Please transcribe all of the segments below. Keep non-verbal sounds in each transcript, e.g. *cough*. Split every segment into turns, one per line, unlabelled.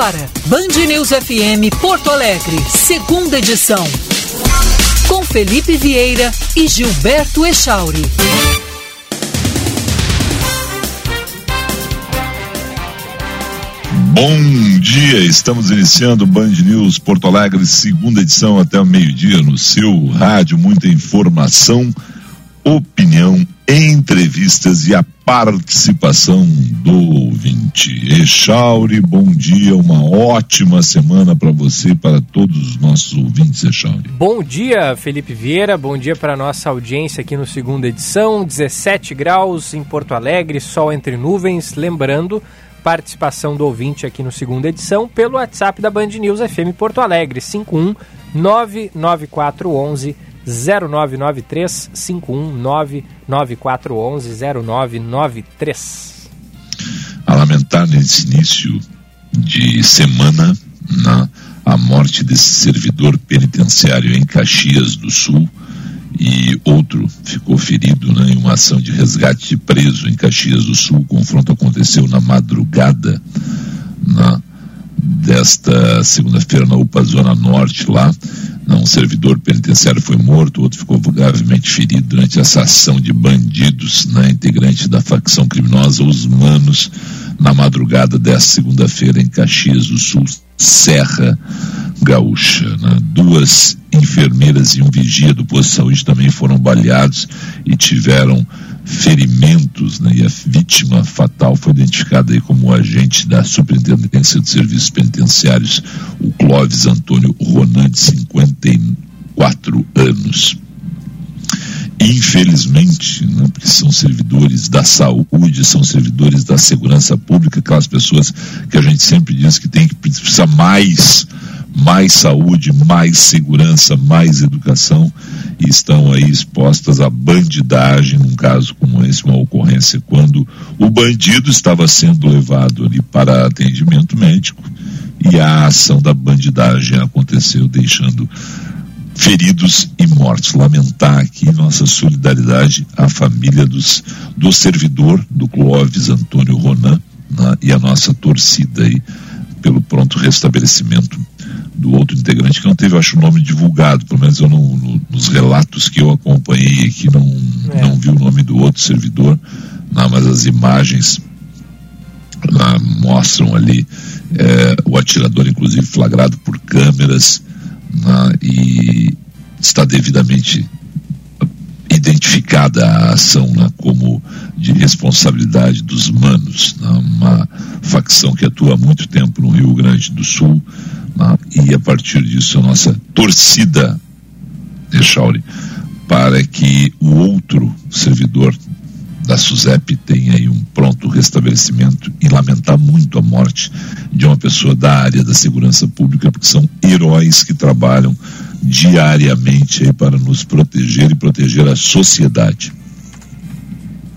agora, Band News FM Porto Alegre, segunda edição. Com Felipe Vieira e Gilberto Echauri.
Bom dia, estamos iniciando Band News Porto Alegre, segunda edição até o meio-dia no seu rádio, muita informação, opinião, entrevistas e a participação do ouvinte. Echauri, bom dia, uma ótima semana para você e para todos os nossos ouvintes, Echauri.
Bom dia, Felipe Vieira, bom dia para nossa audiência aqui no segunda edição, 17 graus em Porto Alegre, sol entre nuvens, lembrando participação do ouvinte aqui no segunda edição pelo WhatsApp da Band News FM Porto Alegre, 51 99411 0993 519 9411 0993.
A lamentar nesse início de semana na, a morte desse servidor penitenciário em Caxias do Sul e outro ficou ferido né, em uma ação de resgate de preso em Caxias do Sul. O confronto aconteceu na madrugada na, desta segunda-feira na UPA Zona Norte lá. Um servidor penitenciário foi morto, outro ficou gravemente ferido durante essa ação de bandidos, né, integrante da facção criminosa Os Manos, na madrugada desta segunda-feira em Caxias do Sul, Serra Gaúcha. Né? Duas enfermeiras e um vigia do posto de saúde também foram baleados e tiveram ferimentos, né? E a vítima fatal foi identificada aí como o agente da Superintendência de Serviços Penitenciários, o Clóvis Antônio Ronan, de 54 anos. Infelizmente, né, porque são servidores da saúde, são servidores da segurança pública, aquelas pessoas que a gente sempre diz que tem que precisar mais mais saúde, mais segurança, mais educação e estão aí expostas à bandidagem num caso como esse, uma ocorrência quando o bandido estava sendo levado ali para atendimento médico e a ação da bandidagem aconteceu deixando feridos e mortos. Lamentar aqui nossa solidariedade à família dos, do servidor do Clóvis Antônio Ronan né, e a nossa torcida aí pelo pronto restabelecimento do outro integrante que não teve, acho, o nome divulgado, pelo menos eu não, no, nos relatos que eu acompanhei aqui não, é. não vi o nome do outro servidor, não, mas as imagens não, mostram ali é, o atirador, inclusive flagrado por câmeras não, e está devidamente identificada a ação né, como de responsabilidade dos manos, né, uma facção que atua há muito tempo no Rio Grande do Sul, né, e a partir disso a nossa torcida, Echauri, para que o outro servidor da SUSEP tenha aí um pronto restabelecimento e lamentar muito a morte de uma pessoa da área da segurança pública, porque são heróis que trabalham diariamente aí para nos proteger e proteger a sociedade.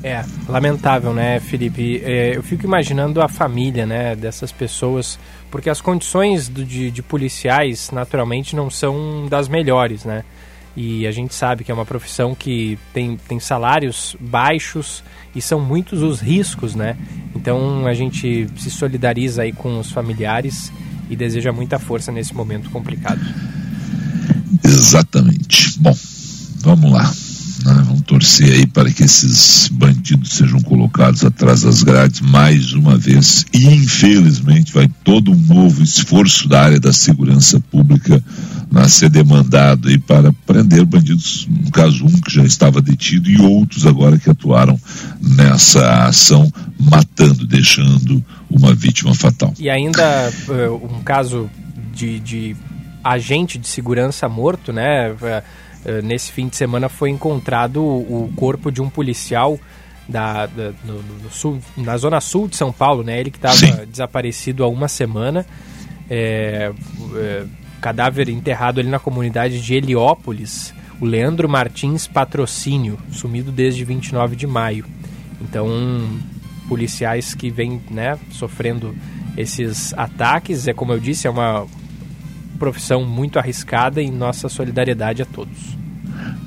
É, lamentável, né, Felipe? É, eu fico imaginando a família, né, dessas pessoas, porque as condições do, de, de policiais, naturalmente, não são das melhores, né? E a gente sabe que é uma profissão que tem, tem salários baixos e são muitos os riscos, né? Então a gente se solidariza aí com os familiares e deseja muita força nesse momento complicado.
Exatamente. Bom, vamos lá. Né? Vamos torcer aí para que esses bandidos sejam colocados atrás das grades mais uma vez. E infelizmente vai todo um novo esforço da área da segurança pública a ser demandado aí para prender bandidos, no caso um que já estava detido e outros agora que atuaram nessa ação, matando, deixando uma vítima fatal.
E ainda uh, um caso de, de agente de segurança morto, né? É, nesse fim de semana foi encontrado o corpo de um policial da, da no, no, sul, na zona sul de São Paulo, né? Ele que estava desaparecido há uma semana. É, é, cadáver enterrado ali na comunidade de Heliópolis. O Leandro Martins Patrocínio, sumido desde 29 de maio. Então, policiais que vêm né, sofrendo esses ataques, é como eu disse, é uma profissão muito arriscada e nossa solidariedade a todos.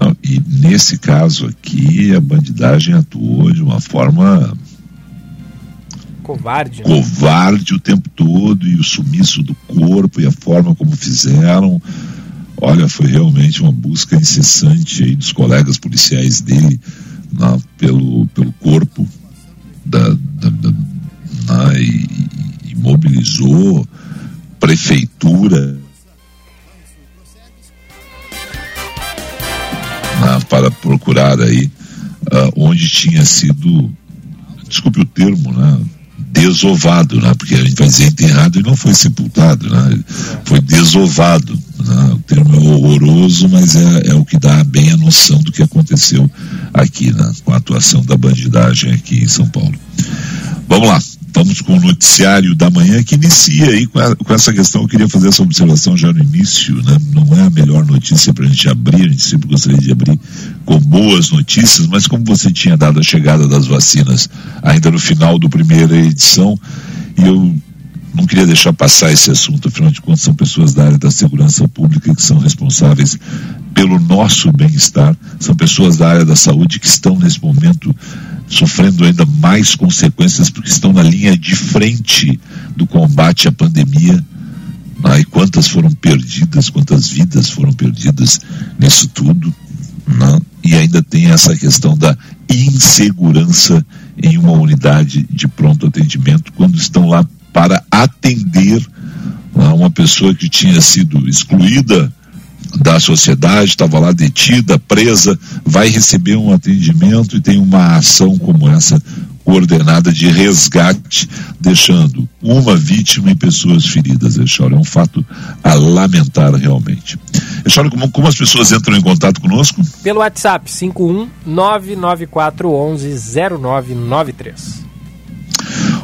Não, e nesse caso aqui, a bandidagem atuou de uma forma
Covarde.
Né? Covarde o tempo todo e o sumiço do corpo e a forma como fizeram. Olha, foi realmente uma busca incessante aí dos colegas policiais dele na, pelo, pelo corpo da, da, da na, e, e mobilizou prefeitura na, para procurar aí uh, onde tinha sido, desculpe o termo, né? Desovado, né? Porque a gente vai dizer enterrado e não foi sepultado, né? Foi desovado. Né? O termo é horroroso, mas é, é o que dá bem a noção do que aconteceu aqui, né? Com a atuação da bandidagem aqui em São Paulo. Vamos lá. Vamos com o noticiário da manhã que inicia aí com, a, com, essa questão. Eu queria fazer essa observação já no início, né? Não é a melhor notícia para a gente abrir, a gente sempre gostaria de abrir com boas notícias, mas como você tinha dado a chegada das vacinas ainda no final do primeira edição, e eu não queria deixar passar esse assunto, afinal de contas, são pessoas da área da segurança pública que são responsáveis pelo nosso bem-estar, são pessoas da área da saúde que estão nesse momento sofrendo ainda mais consequências porque estão na linha de frente do combate à pandemia. Né? E quantas foram perdidas, quantas vidas foram perdidas nisso tudo. Né? E ainda tem essa questão da insegurança em uma unidade de pronto atendimento quando estão lá para atender né? uma pessoa que tinha sido excluída da sociedade, estava lá detida, presa, vai receber um atendimento e tem uma ação como essa coordenada de resgate, deixando uma vítima e pessoas feridas, Eixauro. É um fato a lamentar realmente. Eixauro, como, como as pessoas entram em contato conosco?
Pelo WhatsApp, 51 99411 0993.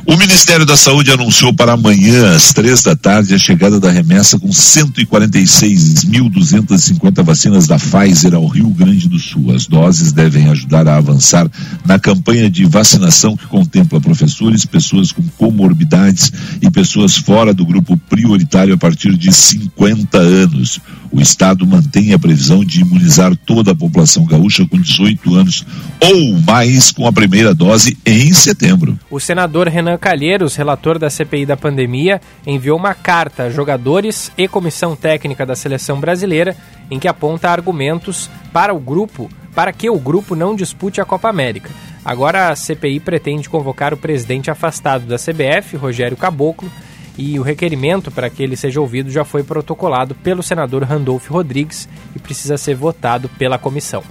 O Ministério da Saúde anunciou para amanhã, às três da tarde, a chegada da remessa com 146.250 vacinas da Pfizer ao Rio Grande do Sul. As doses devem ajudar a avançar na campanha de vacinação que contempla professores, pessoas com comorbidades e pessoas fora do grupo prioritário a partir de 50 anos. O Estado mantém a previsão de imunizar toda a população gaúcha com 18 anos ou mais com a primeira dose em setembro.
O senador Renan Calheiros, relator da CPI da pandemia, enviou uma carta a jogadores e comissão técnica da seleção brasileira em que aponta argumentos para o grupo, para que o grupo não dispute a Copa América. Agora a CPI pretende convocar o presidente afastado da CBF, Rogério Caboclo, e o requerimento para que ele seja ouvido já foi protocolado pelo senador Randolfo Rodrigues e precisa ser votado pela comissão.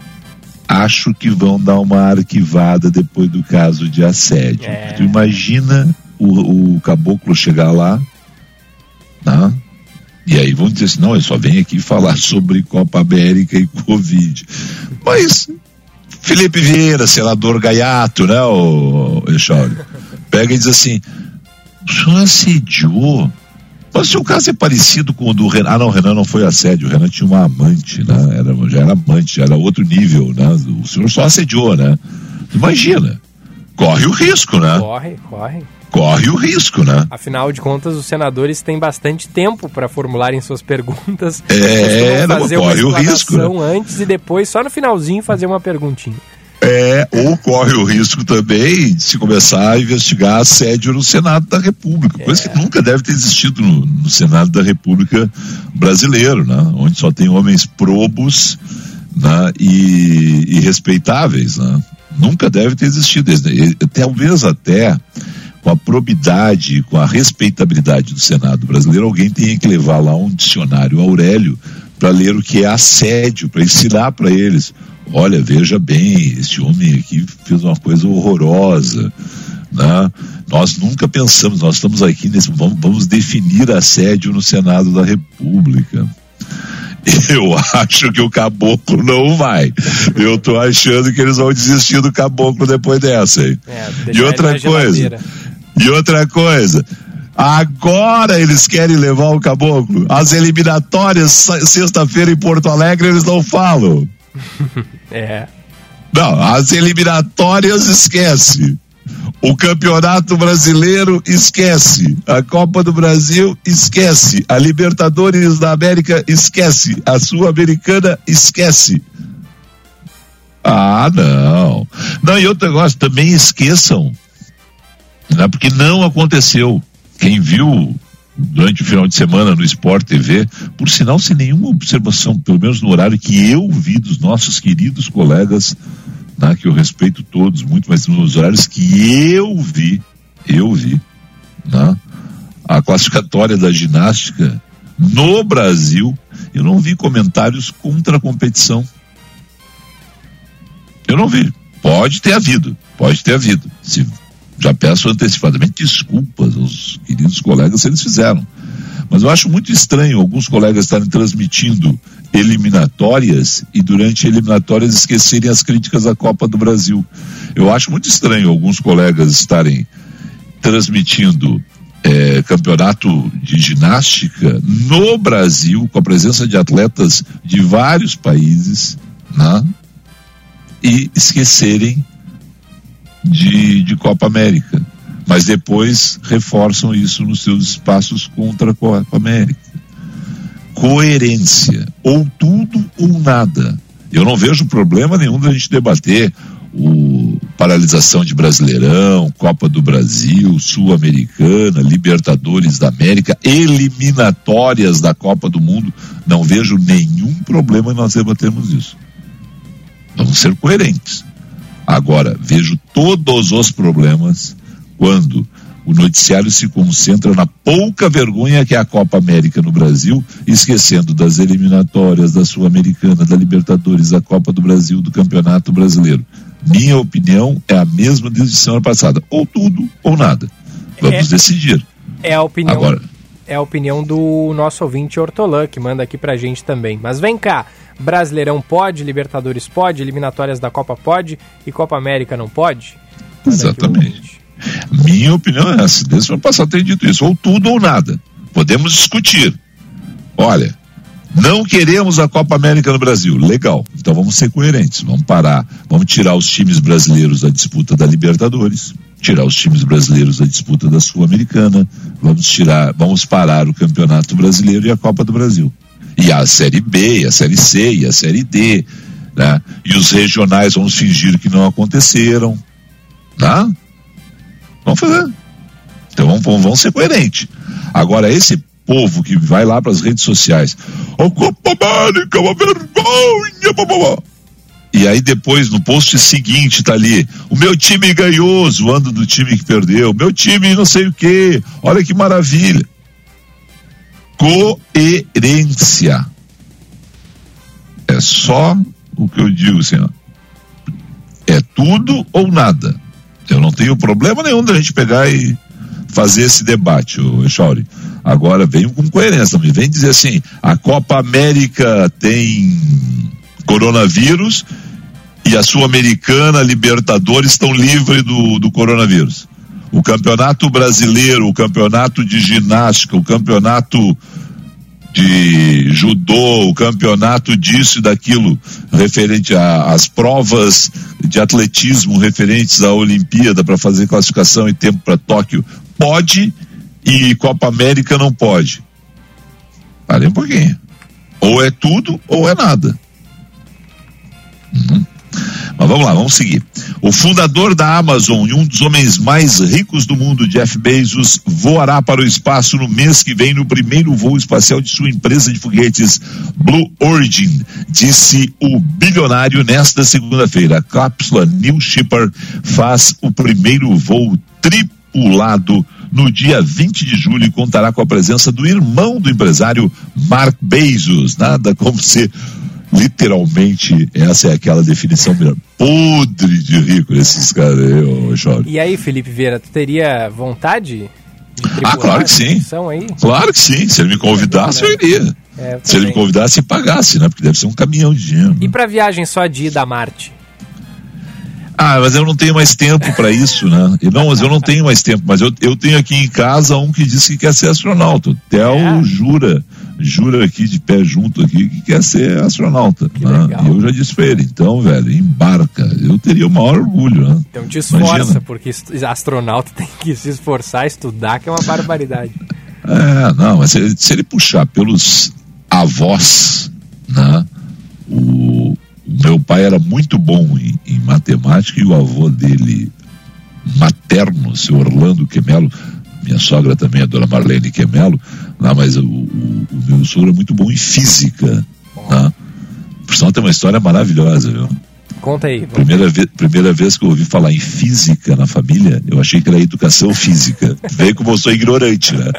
Acho que vão dar uma arquivada depois do caso de assédio. É... Tu imagina o, o caboclo chegar lá, tá? E aí vão dizer assim, não, eu só venho aqui falar sobre Copa América e Covid. Mas Felipe Vieira, senador gaiato, né, o Echauri, pega e diz assim, o senhor assediou. Mas se o caso é parecido com o do Renan. Ah, não, o Renan não foi assédio. O Renan tinha uma amante, né? Era, já era amante, já era outro nível, né? O senhor só assediou, né? Imagina. Corre o risco, né?
Corre, corre.
Corre o risco, né?
Afinal de contas, os senadores têm bastante tempo para formularem suas perguntas.
É, não, corre o risco. Né?
Antes e depois, só no finalzinho, fazer uma perguntinha.
É, ou corre o risco também de se começar a investigar assédio no Senado da República, coisa que é. nunca deve ter existido no, no, Senado da República brasileiro, né? onde só tem homens probos né? e, e respeitáveis. Né? Nunca deve ter existido. Talvez até com a probidade, com a respeitabilidade do Senado brasileiro, alguém tenha que levar lá um dicionário Aurélio para ler o que é assédio, para ensinar para eles olha, veja bem, este homem aqui fez uma coisa horrorosa, né? Nós nunca pensamos, nós estamos aqui nesse, vamos, vamos definir assédio no Senado da República. *laughs* Eu acho que o caboclo não vai. Eu tô achando que eles vão desistir do caboclo depois dessa aí. É, e outra coisa. E outra coisa. Agora eles querem levar o caboclo. As eliminatórias, sexta-feira em Porto Alegre, eles não falam. *laughs*
é.
Não, as eliminatórias esquece. O Campeonato Brasileiro esquece. A Copa do Brasil esquece. A Libertadores da América esquece. A Sul-Americana esquece. Ah, não. Não, e outro negócio, também esqueçam. Né, porque Porque não aconteceu. Quem viu durante o final de semana no Sport TV, por sinal sem nenhuma observação, pelo menos no horário que eu vi dos nossos queridos colegas, né, que eu respeito todos muito, mas nos horários que eu vi, eu vi, né, a classificatória da ginástica no Brasil, eu não vi comentários contra a competição. Eu não vi. Pode ter havido, pode ter havido. Se já peço antecipadamente desculpas aos queridos colegas se eles fizeram. Mas eu acho muito estranho alguns colegas estarem transmitindo eliminatórias e durante eliminatórias esquecerem as críticas à Copa do Brasil. Eu acho muito estranho alguns colegas estarem transmitindo é, campeonato de ginástica no Brasil, com a presença de atletas de vários países, né? e esquecerem de, de Copa América. Mas depois reforçam isso nos seus espaços contra a Copa América. Coerência. Ou tudo ou nada. Eu não vejo problema nenhum da gente debater o paralisação de Brasileirão, Copa do Brasil, Sul-Americana, Libertadores da América, eliminatórias da Copa do Mundo. Não vejo nenhum problema em nós debatermos isso. Vamos ser coerentes. Agora, vejo todos os problemas quando o noticiário se concentra na pouca vergonha que é a Copa América no Brasil, esquecendo das eliminatórias, da Sul-Americana, da Libertadores, da Copa do Brasil, do Campeonato Brasileiro. Minha opinião é a mesma desde semana passada. Ou tudo ou nada. Vamos é, decidir.
É a opinião. Agora, é a opinião do nosso ouvinte Hortolã, que manda aqui pra gente também. Mas vem cá, Brasileirão pode, Libertadores pode, eliminatórias da Copa pode e Copa América não pode?
Exatamente. Minha opinião é essa. Desde o ano passado tem dito isso. Ou tudo ou nada. Podemos discutir. Olha, não queremos a Copa América no Brasil. Legal. Então vamos ser coerentes. Vamos parar. Vamos tirar os times brasileiros da disputa da Libertadores tirar os times brasileiros da disputa da Sul-Americana, vamos tirar, vamos parar o Campeonato Brasileiro e a Copa do Brasil. E a Série B, a Série C e a Série D, né? E os regionais vamos fingir que não aconteceram, né? Vamos fazer. Então vamos, vamos ser coerentes. Agora, esse povo que vai lá para as redes sociais, a Copa América, uma vergonha, blá, blá, blá. E aí depois, no post seguinte, tá ali, o meu time ganhou, zoando do time que perdeu, meu time não sei o que, olha que maravilha. Coerência. É só o que eu digo, ó. É tudo ou nada. Eu não tenho problema nenhum da gente pegar e fazer esse debate, o Echauri. Agora venho com coerência, me vem dizer assim, a Copa América tem coronavírus e a Sul-Americana, Libertadores estão livres do, do coronavírus. O campeonato brasileiro, o campeonato de ginástica, o campeonato de judô, o campeonato disso e daquilo, referente às provas de atletismo referentes à Olimpíada para fazer classificação e tempo para Tóquio, pode e Copa América não pode. Parei um pouquinho. Ou é tudo ou é nada. Uhum. Mas vamos lá, vamos seguir. O fundador da Amazon e um dos homens mais ricos do mundo, Jeff Bezos, voará para o espaço no mês que vem no primeiro voo espacial de sua empresa de foguetes Blue Origin, disse o bilionário nesta segunda-feira. A cápsula New Shipper faz o primeiro voo tripulado no dia 20 de julho e contará com a presença do irmão do empresário Mark Bezos. Nada como ser literalmente, essa é aquela definição melhor. Podre de rico esses caras aí, Jorge.
E aí, Felipe Vieira, tu teria vontade?
Ah, claro que sim. Aí? Claro que sim. Se ele me convidasse, eu iria. É, Se ele me convidasse e pagasse, né? Porque deve ser um caminhão de dinheiro.
E para viagem só de ida a Marte?
Ah, mas eu não tenho mais tempo para isso, né? Não, mas eu não tenho mais tempo. Mas eu, eu tenho aqui em casa um que disse que quer ser astronauta. Theo é. jura jura aqui de pé junto aqui que quer ser astronauta. Né? E eu já disse pra ele, então, velho, embarca. Eu teria o maior orgulho, né?
Então te esforça, Imagina. porque astronauta *laughs* tem que se esforçar, estudar, que é uma barbaridade.
É, não, mas se, se ele puxar pelos avós, né? O, o meu pai era muito bom em, em matemática e o avô dele materno, seu Orlando Quemelo, minha sogra também, a dona Marlene Quemelo, lá, mas o, o, o meu sogro é muito bom em física. Né? Por sinal, tem uma história maravilhosa, viu?
Conta aí.
Primeira, ve primeira vez que eu ouvi falar em física na família, eu achei que era educação física. Vê como eu sou ignorante, né?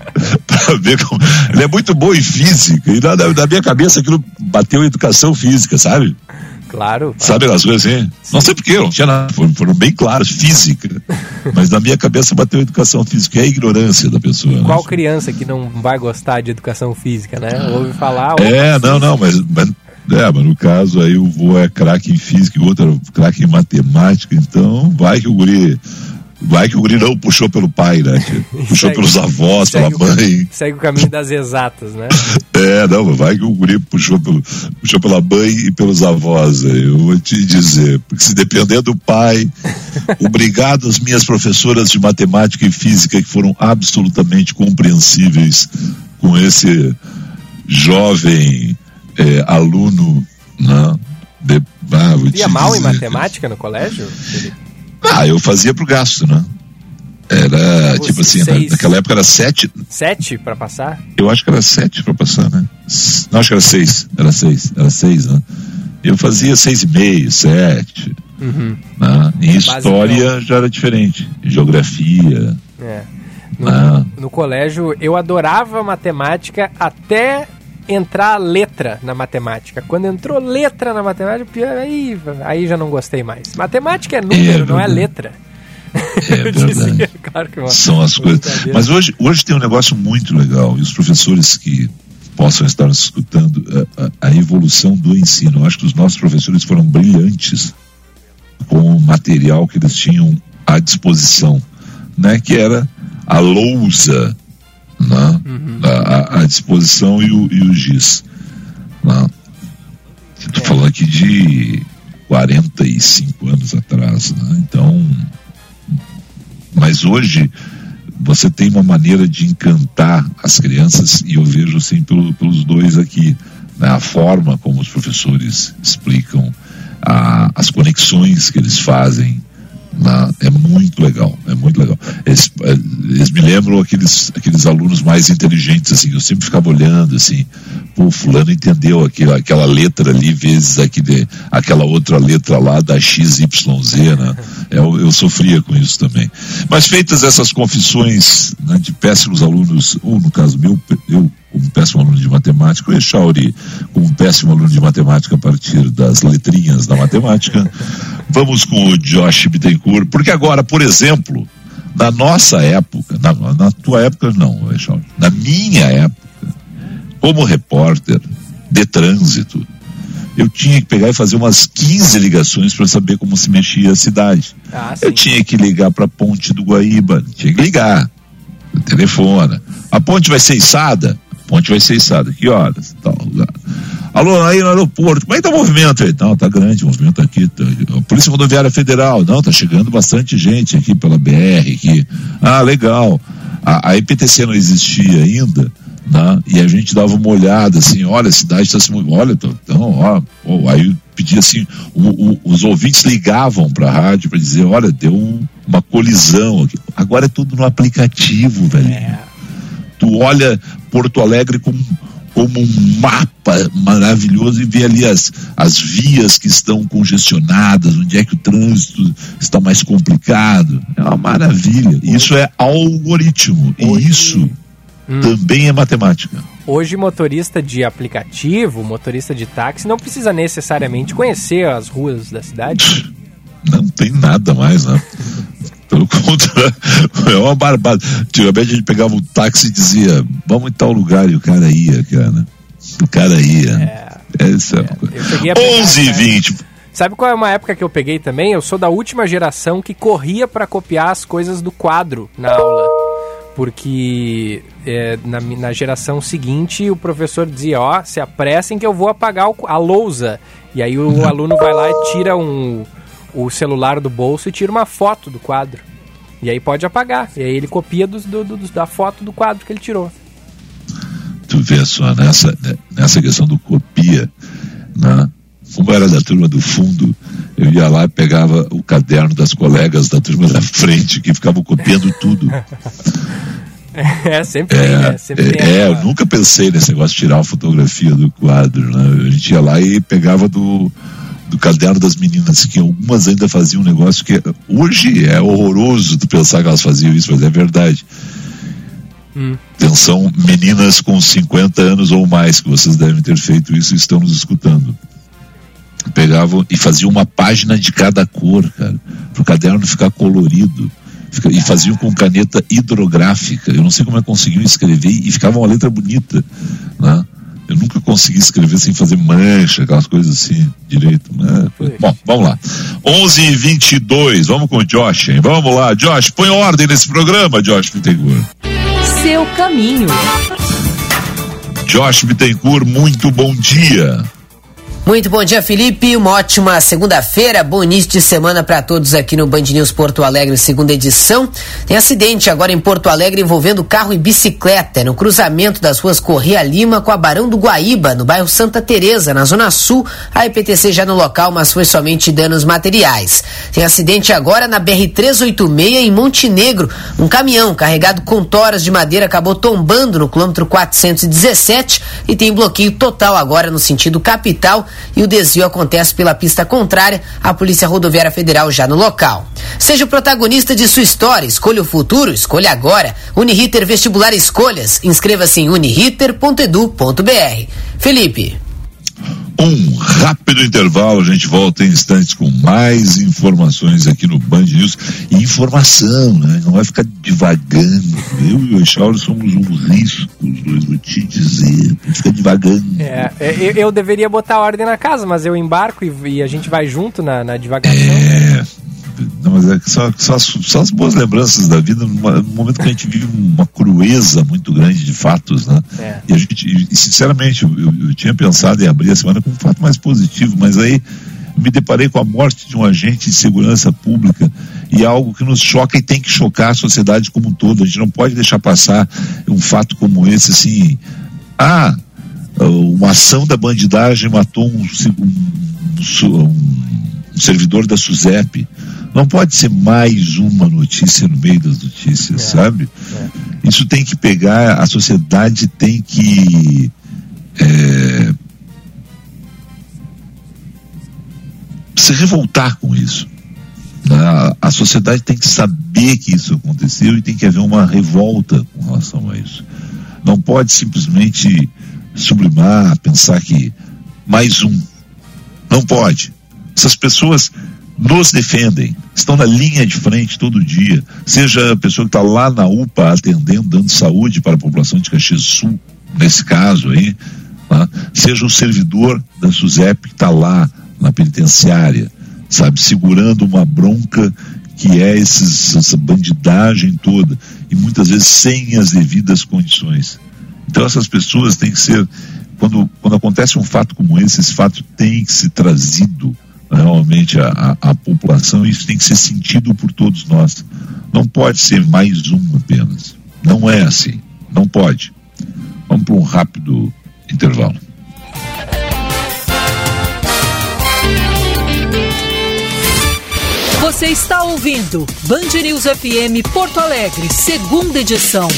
*laughs* pra ver como. Ele é muito bom em física. E na, na minha cabeça aquilo bateu educação física, sabe?
Claro.
Sabe aquelas coisas assim? Sim. Não sei porquê, não tinha nada, foram, foram bem claros, física. *laughs* Mas na minha cabeça bateu educação física, é a ignorância da pessoa. Né?
Qual né? criança que não vai gostar de educação física, né? Ouve falar.
É, não, não, mas, mas é, mas no caso aí o vô é craque em física e o outro é craque em matemática, então vai que o guri. Vai que o guri não puxou pelo pai, né? *laughs* Puxou segue, pelos avós, pela mãe.
O, segue o caminho das exatas, né? *laughs*
É, não, vai que o guri puxou, pelo, puxou pela mãe e pelos avós. Eu vou te dizer. Porque se depender do pai, *laughs* obrigado às minhas professoras de matemática e física que foram absolutamente compreensíveis com esse jovem é, aluno, né? De,
ah, mal em matemática no colégio?
Ah, eu fazia pro gasto, né? Era, tipo assim, seis... naquela época era sete.
Sete para passar?
Eu acho que era sete para passar, né? Não, acho que era seis. Era seis, era seis, né? Eu fazia seis e meio, sete. Uhum. Né? Em história já era diferente. Geografia. É.
No, né? no colégio eu adorava matemática até entrar letra na matemática. Quando entrou letra na matemática, aí, aí já não gostei mais. Matemática é número, é não é letra.
É *laughs* dizia, claro que uma, São as coisas. Mas hoje, hoje tem um negócio muito legal, e os professores que possam estar escutando, a, a, evolução do ensino. Eu acho que os nossos professores foram brilhantes com o material que eles tinham à disposição, né? Que era a lousa né? Uhum. À, disposição e o, e o GIS. Né? Estou é. falando aqui de 45 anos atrás. Né? Então, mas hoje você tem uma maneira de encantar as crianças e eu vejo assim pelo, pelos dois aqui né? a forma como os professores explicam a, as conexões que eles fazem na, é muito legal, é muito legal. Eles, eh, eles, me lembram aqueles, aqueles alunos mais inteligentes, assim, eu sempre ficava olhando, assim, pô, fulano entendeu aquela, aquela letra ali, vezes aquele, aquela outra letra lá da XYZ, né? Eu, eu sofria com isso também. Mas feitas essas confissões né, de péssimos alunos, ou no caso meu, eu como péssimo aluno de matemática, o Echauri como péssimo aluno de matemática a partir das letrinhas da matemática. Vamos com o Josh Bittencourt, porque agora, por exemplo, na nossa época, na, na tua época não, na minha época, como repórter de trânsito, eu tinha que pegar e fazer umas 15 ligações para saber como se mexia a cidade. Ah, eu tinha que ligar para a ponte do Guaíba, tinha que ligar, telefona. A ponte vai ser içada? Ponte vai ser içada. Que horas? Tal lugar. Alô, aí no aeroporto, como é que tá o movimento aí? Não, tá grande o movimento aqui. Tá, Polícia Rodoviária Federal, não, tá chegando bastante gente aqui pela BR aqui. Ah, legal. A, a IPTC não existia ainda, né? E a gente dava uma olhada assim, olha, a cidade está se movendo, olha, então, ó, ó, aí pedia assim, o, o, os ouvintes ligavam para a rádio para dizer, olha, deu um, uma colisão aqui. Agora é tudo no aplicativo, velho. É. Tu olha Porto Alegre como, como um mapa maravilhoso e vê ali as, as vias que estão congestionadas, onde é que o trânsito está mais complicado. É uma maravilha. Isso é algoritmo. E isso hum. também é matemática.
Hoje, motorista de aplicativo, motorista de táxi, não precisa necessariamente conhecer as ruas da cidade.
Não tem nada mais, né? *laughs* Pelo *laughs* contrário, é uma barbada. Antigamente a gente pegava um táxi e dizia, vamos em tal lugar, e o cara ia, cara. O cara ia. É, Essa é, é 11 e 20.
Sabe qual é uma época que eu peguei também? Eu sou da última geração que corria para copiar as coisas do quadro na aula. Porque é, na, na, geração seguinte o professor dizia: Ó, se apressem que eu vou apagar o, a lousa. E aí o *laughs* aluno vai lá e tira um, o celular do bolso e tira uma foto do quadro. E aí pode apagar. E aí ele copia do, do, da foto do quadro que ele tirou.
Tu vê só, nessa, nessa questão do copia, né? como era da turma do fundo, eu ia lá e pegava o caderno das colegas da turma da frente que ficavam copiando tudo. *laughs*
É, sempre é, tem, né? Sempre
é, tem é eu nunca pensei nesse negócio de tirar uma fotografia do quadro, né? A gente ia lá e pegava do, do caderno das meninas, que algumas ainda faziam um negócio que hoje é horroroso de pensar que elas faziam isso, mas é verdade. Hum. Atenção, meninas com 50 anos ou mais, que vocês devem ter feito isso e estão nos escutando. Pegavam e faziam uma página de cada cor, cara, para o caderno ficar colorido. E faziam com caneta hidrográfica. Eu não sei como é que conseguiam escrever e ficava uma letra bonita, né? Eu nunca consegui escrever sem fazer mancha, aquelas coisas assim, direito. Né? Bom, vamos lá. 11 e 22 vamos com o Josh, hein? Vamos lá, Josh, põe ordem nesse programa, Josh Bittencourt.
Seu caminho.
Josh Bittencourt, muito bom dia.
Muito bom dia, Felipe. Uma ótima segunda-feira. Bom início de semana para todos aqui no Band News Porto Alegre, segunda edição. Tem acidente agora em Porto Alegre envolvendo carro e bicicleta no cruzamento das ruas Correia Lima com a Barão do Guaíba, no bairro Santa Teresa, na Zona Sul. A EPTC já no local, mas foi somente danos materiais. Tem acidente agora na BR-386 em Montenegro. Um caminhão carregado com toras de madeira acabou tombando no quilômetro 417 e tem bloqueio total agora no sentido capital e o desvio acontece pela pista contrária, a Polícia Rodoviária Federal já no local. Seja o protagonista de sua história, escolha o futuro, escolha agora. Uniriter Vestibular Escolhas. Inscreva-se em uniriter.edu.br. Felipe
um rápido intervalo, a gente volta em instantes com mais informações aqui no Band News. E informação, né? Não vai ficar divagando. Eu e o Echauro somos um risco, os dois, vou te dizer. Fica divagando.
É, é, eu, eu, deveria botar ordem na casa, mas eu embarco e, e a gente vai junto na, na divagação.
É. Não, mas é só, só, só, as boas lembranças da vida, no momento que a gente vive uma crueza muito grande de fatos, né? É. E a gente, e, sinceramente, eu, eu, tinha pensado em abrir a semana com um fato mais positivo, mas aí me deparei com a morte de um agente de segurança pública e é algo que nos choca e tem que chocar a sociedade como um todo. A gente não pode deixar passar um fato como esse assim. Ah, uma ação da bandidagem matou um, um, um, um servidor da SUSEP. Não pode ser mais uma notícia no meio das notícias, é, sabe? É. Isso tem que pegar, a sociedade tem que. É, se revoltar com isso. A, a sociedade tem que saber que isso aconteceu e tem que haver uma revolta com relação a isso. Não pode simplesmente sublimar, pensar que mais um. Não pode. Essas pessoas nos defendem, estão na linha de frente todo dia, seja a pessoa que está lá na UPA atendendo, dando saúde para a população de Caxias Sul, nesse caso aí, tá? seja o servidor da SUSEP que está lá na penitenciária, sabe, segurando uma bronca que é esses, essa bandidagem toda, e muitas vezes sem as devidas condições. Então essas pessoas têm que ser, quando, quando acontece um fato como esse, esse fato tem que ser trazido realmente a, a, a, população, isso tem que ser sentido por todos nós. Não pode ser mais um apenas. Não é assim. Não pode. Vamos para um rápido intervalo.
Você está ouvindo Band News FM Porto Alegre, segunda edição.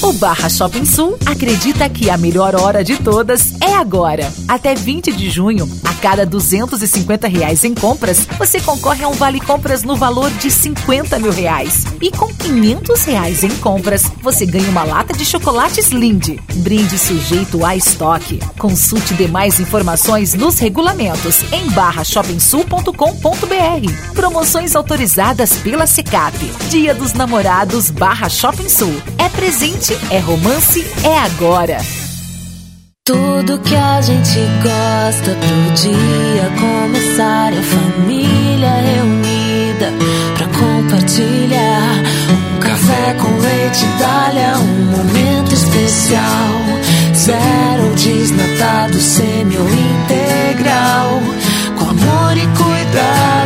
O Barra Shopping Sul acredita que a melhor hora de todas é agora. Até 20 de junho, a cada 250 reais em compras, você concorre a um vale compras no valor de 50 mil reais. E com 500 reais em compras, você ganha uma lata de chocolates Lindt. Brinde sujeito a estoque. Consulte demais informações nos regulamentos em barrashopingsul.com.br. Promoções autorizadas pela Secap. Dia dos Namorados Barra Shopping Sul. É presente é romance, é agora.
Tudo que a gente gosta pro dia começar é família reunida pra compartilhar. Um café com leite Dália, um momento especial. Zero desnatado, semi ou integral. Com amor e cuidado,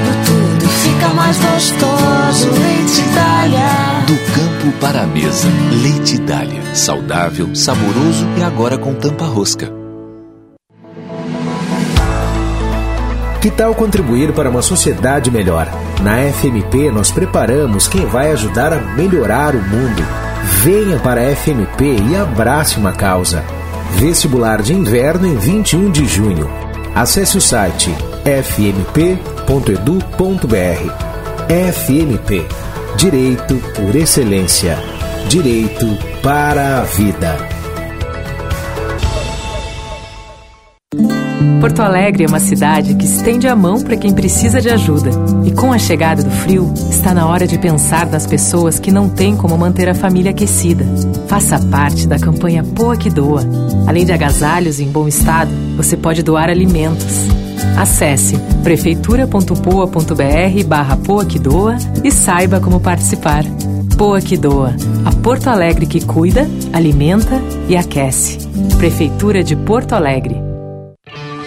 mais gostoso. Leite Dália.
Do campo para a mesa, Leite Dália. Saudável, saboroso e agora com tampa rosca.
Que tal contribuir para uma sociedade melhor? Na FMP, nós preparamos quem vai ajudar a melhorar o mundo. Venha para a FMP e abrace uma causa. Vestibular de Inverno em 21 de junho. Acesse o site fmp.edu.br. FMP Direito por Excelência. Direito para a Vida.
Porto Alegre é uma cidade que estende a mão para quem precisa de ajuda. E com a chegada do frio, está na hora de pensar nas pessoas que não têm como manter a família aquecida. Faça parte da campanha Poa que Doa. Além de agasalhos em bom estado, você pode doar alimentos. Acesse prefeitura.poa.br barra Poa e saiba como participar. Poa que Doa, a Porto Alegre que cuida, alimenta e aquece. Prefeitura de Porto Alegre.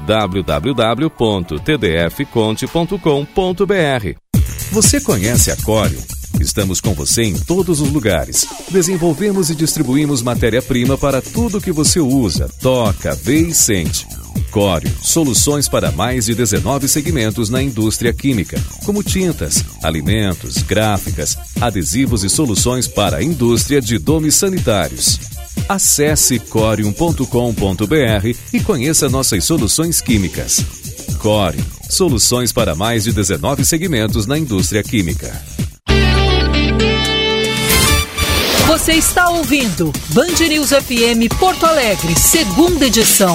www.tdfconte.com.br. Você conhece a Corium? Estamos com você em todos os lugares. Desenvolvemos e distribuímos matéria-prima para tudo que você usa, toca, vê e sente. Corium, soluções para mais de 19 segmentos na indústria química, como tintas, alimentos, gráficas, adesivos e soluções para a indústria de domes sanitários. Acesse corium.com.br e conheça nossas soluções químicas. Corium, soluções para mais de 19 segmentos na indústria química.
Você está ouvindo Band News FM Porto Alegre, segunda edição.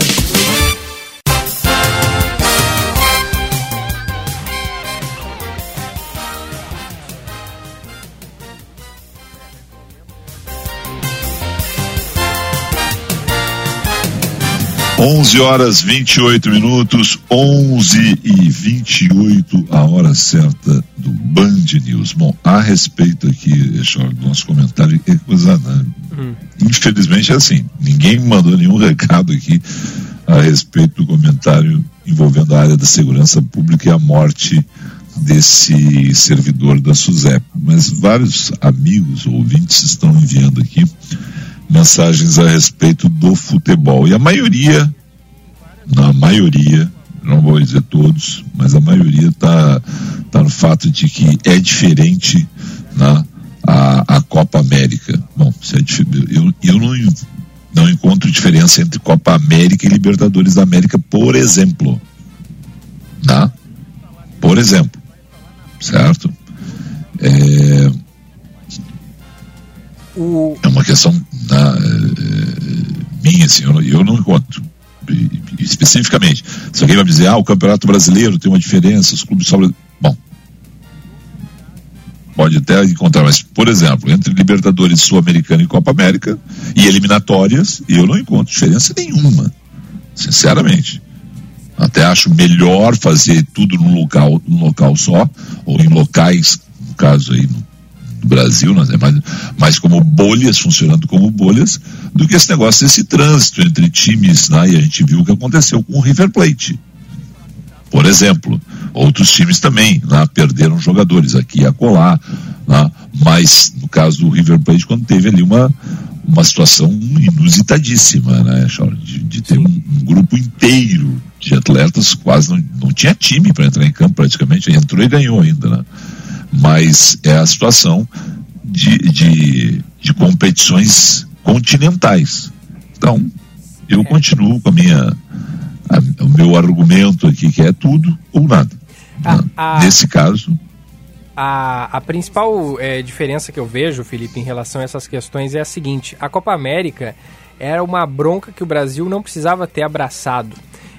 11 horas 28 minutos, 11 e 28, a hora certa do Band News. Bom, a respeito aqui, do nosso comentário, é coisa, né? Uhum. Infelizmente é assim, ninguém me mandou nenhum *laughs* recado aqui a respeito do comentário envolvendo a área da segurança pública e a morte desse servidor da SUSEP. Mas vários amigos, ouvintes estão enviando aqui mensagens a respeito do futebol. E a maioria, na maioria, não vou dizer todos, mas a maioria está tá no fato de que é diferente na, a, a Copa América. Bom, é, eu, eu não, não encontro diferença entre Copa América e Libertadores da América, por exemplo. Tá? Por exemplo. Certo? É, o... é uma questão na, é, minha, assim, eu, eu não encontro especificamente. Se alguém vai dizer, ah, o Campeonato Brasileiro tem uma diferença, os clubes sobram. Bom, pode até encontrar, mas, por exemplo, entre Libertadores Sul-Americana e Copa América e eliminatórias, eu não encontro diferença nenhuma, sinceramente. Até acho melhor fazer tudo num local, num local só, ou em locais, no caso aí, no do Brasil, né, mais, mais como bolhas, funcionando como bolhas, do que esse negócio, esse trânsito entre times, né, e a gente viu o que aconteceu com o River Plate. Por exemplo, outros times também né, perderam jogadores aqui e acolá, né, mas no caso do River Plate, quando teve ali uma, uma situação inusitadíssima, né, de, de ter um, um, grupo inteiro de atletas, quase não, não tinha time para entrar em campo praticamente, entrou e ganhou ainda, né? Mas é a situação de, de, de competições continentais. Então, eu continuo com a minha, a, o meu argumento aqui, que é tudo ou nada. A, né? Nesse caso.
A, a principal é, diferença que eu vejo, Felipe, em relação a essas questões é a seguinte: a Copa América era uma bronca que o Brasil não precisava ter abraçado.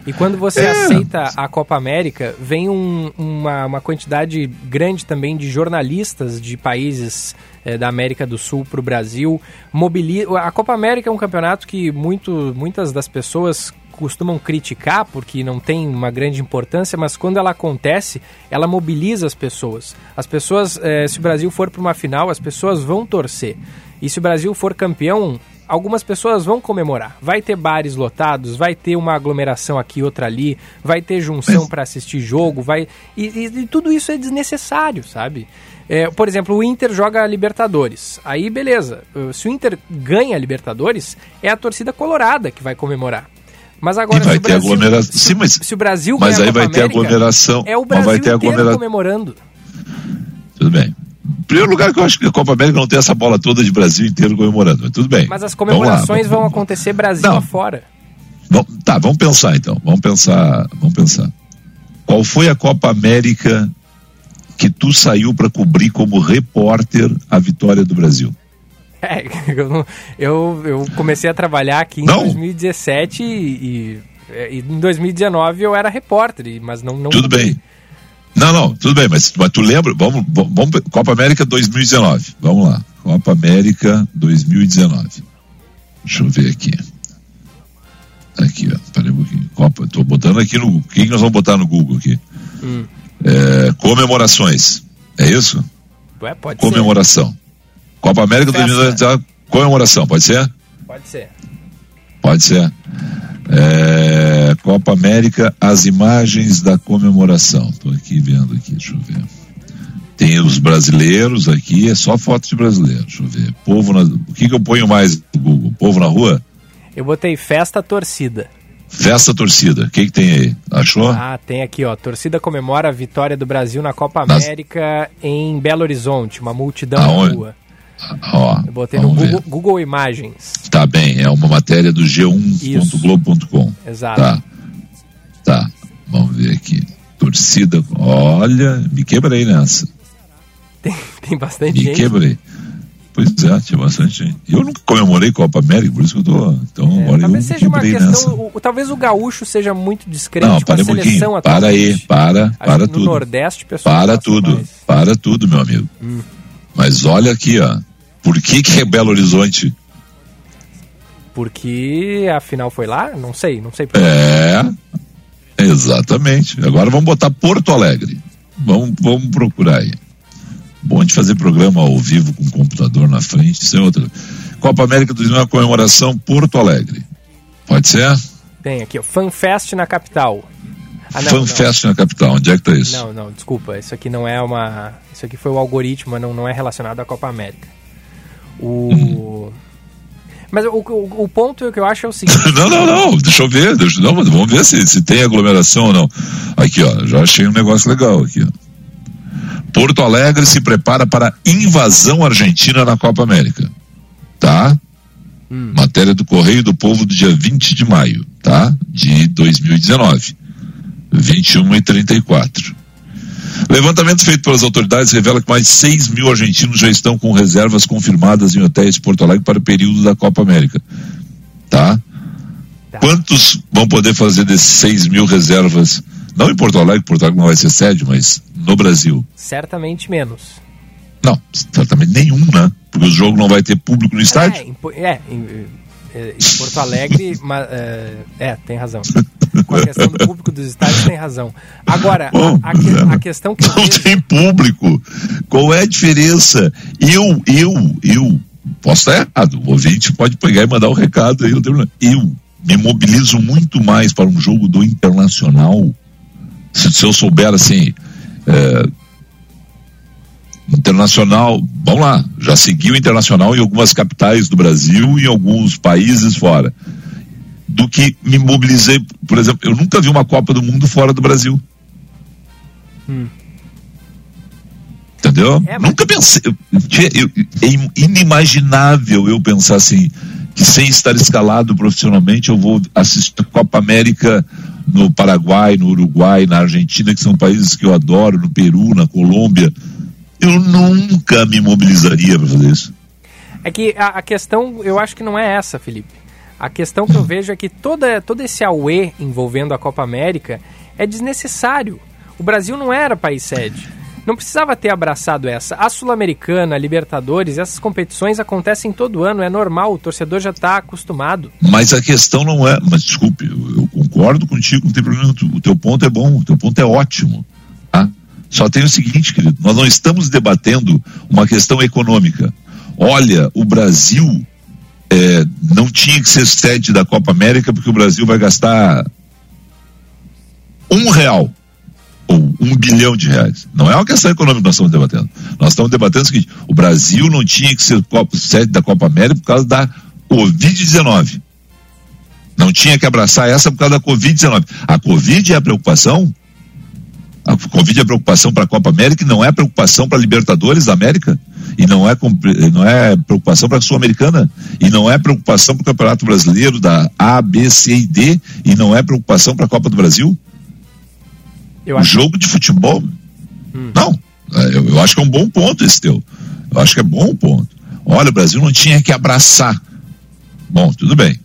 E quando você é. aceita a Copa América, vem um, uma, uma quantidade grande também de jornalistas de países é, da América do Sul para o Brasil. Mobili a Copa América é um campeonato que muito, muitas das pessoas costumam criticar porque não tem uma grande importância, mas quando ela acontece, ela mobiliza as pessoas. As pessoas, eh, se o Brasil for para uma final, as pessoas vão torcer. E se o Brasil for campeão, algumas pessoas vão comemorar. Vai ter bares lotados, vai ter uma aglomeração aqui, outra ali, vai ter junção para assistir jogo, vai e, e, e, tudo isso é desnecessário, sabe? É, por exemplo, o Inter joga Libertadores. Aí, beleza. Se o Inter ganha a Libertadores, é a torcida colorada que vai comemorar. Mas agora,
e vai
se, o
ter
Brasil,
aglomeração.
se,
Sim, mas,
se o Brasil
mas aí
a Copa
vai ter
América,
aglomeração.
é o
mas
Brasil
vai ter aglomeração.
comemorando.
Tudo bem. Primeiro lugar, que eu acho que a Copa América não tem essa bola toda de Brasil inteiro comemorando, mas tudo bem.
Mas as
Vamos
comemorações
vamos-
vão acontecer Brasil
Não.
afora.
Bom, tá, vamos pensar então. Vamos pensar, vamos pensar. Qual foi a Copa América que tu saiu para cobrir como repórter a vitória do Brasil? *laughs*
É, eu, não- eu, eu comecei a trabalhar aqui em
Não.
2017 e, e- e em 2019 eu era repórter, mas não... não
Tudo bem. Não, não, tudo bem, mas, mas tu lembra? Vamos, vamos, Copa América 2019. Vamos lá. Copa América 2019. Deixa eu ver aqui. Aqui, ó. Peraí um pouquinho. Copa, tô botando aqui no. O que, nós vamos botar no Google aqui?
Hum.
É, comemorações. É isso?
Ué, pode ser.
Comemoração. Copa América
Festa.
2019. Comemoração, pode ser?
Pode ser.
Pode ser. É, Copa América, as imagens da comemoração. Estou aqui vendo aqui, deixa eu ver. Tem os brasileiros aqui, é só foto de brasileiro. Deixa eu ver. Povo na, o que, que eu ponho mais no Google? Povo na rua?
Eu botei festa torcida.
Festa torcida. O que, que tem aí? Achou?
Ah, tem aqui, ó. Torcida comemora a vitória do Brasil na Copa
Nas-
América em Belo Horizonte, uma multidão na
Aonde?
rua.
Ó,
Eu botei no. Google, Google Imagens.
Tá bem, é uma matéria do g1.globo.com.
Exato.
Tá. Tá. Vamos ver aqui. Torcida. Olha, me quebrei nessa.
Tem, tem bastante
Me
gente.
quebrei. Pois é, tinha bastante gente. Eu nunca comemorei Copa América, por isso que eu tô. Então
É,
eu
talvez
me
seja uma questão.
nessa.
o- talvez o gaúcho seja muito discreto
Não,
com
para
a
um pouquinho.
seleção
Para aí, para, para
que no
tudo.
Nordeste, pessoal
Para tudo,
mais.
para tudo, meu amigo.
Hum.
Mas olha aqui, ó. Por que que é Belo Horizonte?
Porque a final foi lá? Não sei, não sei. por-
É, exatamente. Agora vamos botar Porto Alegre. Vamos, vamos procurar aí. Bom de fazer programa ao vivo com o computador na frente, isso é outra. Copa América do uma comemoração Porto Alegre. Pode ser?
Tem aqui, ó. FanFest na capital. Ah, não,
FanFest na capital. Onde é que tá isso?
Não, não, desculpa. Isso aqui não é uma. Isso aqui foi o algoritmo, não, não é relacionado à Copa América. O. *laughs* Mas o, o, o ponto que eu acho é o seguinte. *laughs*
Não, não, não. Deixa eu ver. Deixa, não, vamos ver se, se tem aglomeração ou não. Aqui, ó. Já achei um negócio legal aqui. Porto Alegre se prepara para invasão argentina na Copa América. Tá? Matéria do Correio do Povo do dia 20 de maio, tá? De 2019. 21 e 34. Levantamento feito pelas autoridades revela que mais de 6 mil argentinos já estão com reservas confirmadas em hotéis de Porto Alegre para o período da Copa América. Tá?
Tá.
Quantos vão poder fazer desses 6 mil reservas? Não em Porto Alegre, Porto Alegre não vai ser sede, mas no Brasil.
Certamente menos.
Não, certamente nenhum, né? Porque o jogo não vai ter público no
É,
estádio.
em, Po- é, em, é, em Porto Alegre, *laughs* ma- é, é, tem razão. *laughs* Com a questão do público dos estádios, tem razão. Agora,
Bom,
a, a a questão que *laughs*
Não
vejo.
tem público. Qual é a diferença? Eu, eu, eu, posso estar errado. O ouvinte pode pegar e mandar o recado aí. Eu me mobilizo muito mais para um jogo do Internacional. Se, se eu souber assim. é, Internacional, vamos lá, já segui o Internacional em algumas capitais do Brasil e em alguns países fora. Do que me mobilizei, por exemplo, eu nunca vi uma Copa do Mundo fora do Brasil. Entendeu?
É, mas-
Nunca pensei. eu- eu- é in- inimaginável eu pensar assim, que sem estar escalado profissionalmente, eu vou assistir a Copa América no Paraguai, no Uruguai, na Argentina, que são países que eu adoro, no Peru, na Colômbia. Eu nunca me mobilizaria para fazer isso.
É que a, a questão, eu acho que não é essa, Felipe. A questão que eu vejo é que toda, todo esse auê envolvendo a Copa América é desnecessário. O Brasil não era país sede. não precisava ter abraçado essa. A Sul-Americana, a Libertadores, essas competições acontecem todo ano, é normal, o torcedor já está acostumado.
Mas a questão não é. Mas desculpe, eu, concordo contigo, não tem problema. O teu ponto é bom, o teu ponto é ótimo. Tá? Só tem o seguinte, querido, nós não estamos debatendo uma questão econômica. Olha, o Brasil é, não tinha que ser sede da Copa América porque o Brasil vai gastar um real ou um bilhão de reais. Não é uma questão econômica que nós estamos debatendo. Nós estamos debatendo o seguinte: o Brasil não tinha que ser sede da Copa América por causa da Covid-19. Não tinha que abraçar essa por causa da Covid-19. A Covid é a preocupação? A Covid é preocupação para a Copa América e não é preocupação para a Libertadores da América? E não é, não é preocupação para a Sul-Americana? E não é preocupação para o Campeonato Brasileiro da A, B, C e D? E não é preocupação para a Copa do Brasil? Eu acho... Jogo de futebol? Hum. Não. É, eu, eu, acho que é um bom ponto esse teu. Eu acho que é bom ponto. Olha, o Brasil não tinha que abraçar. Bom, tudo bem.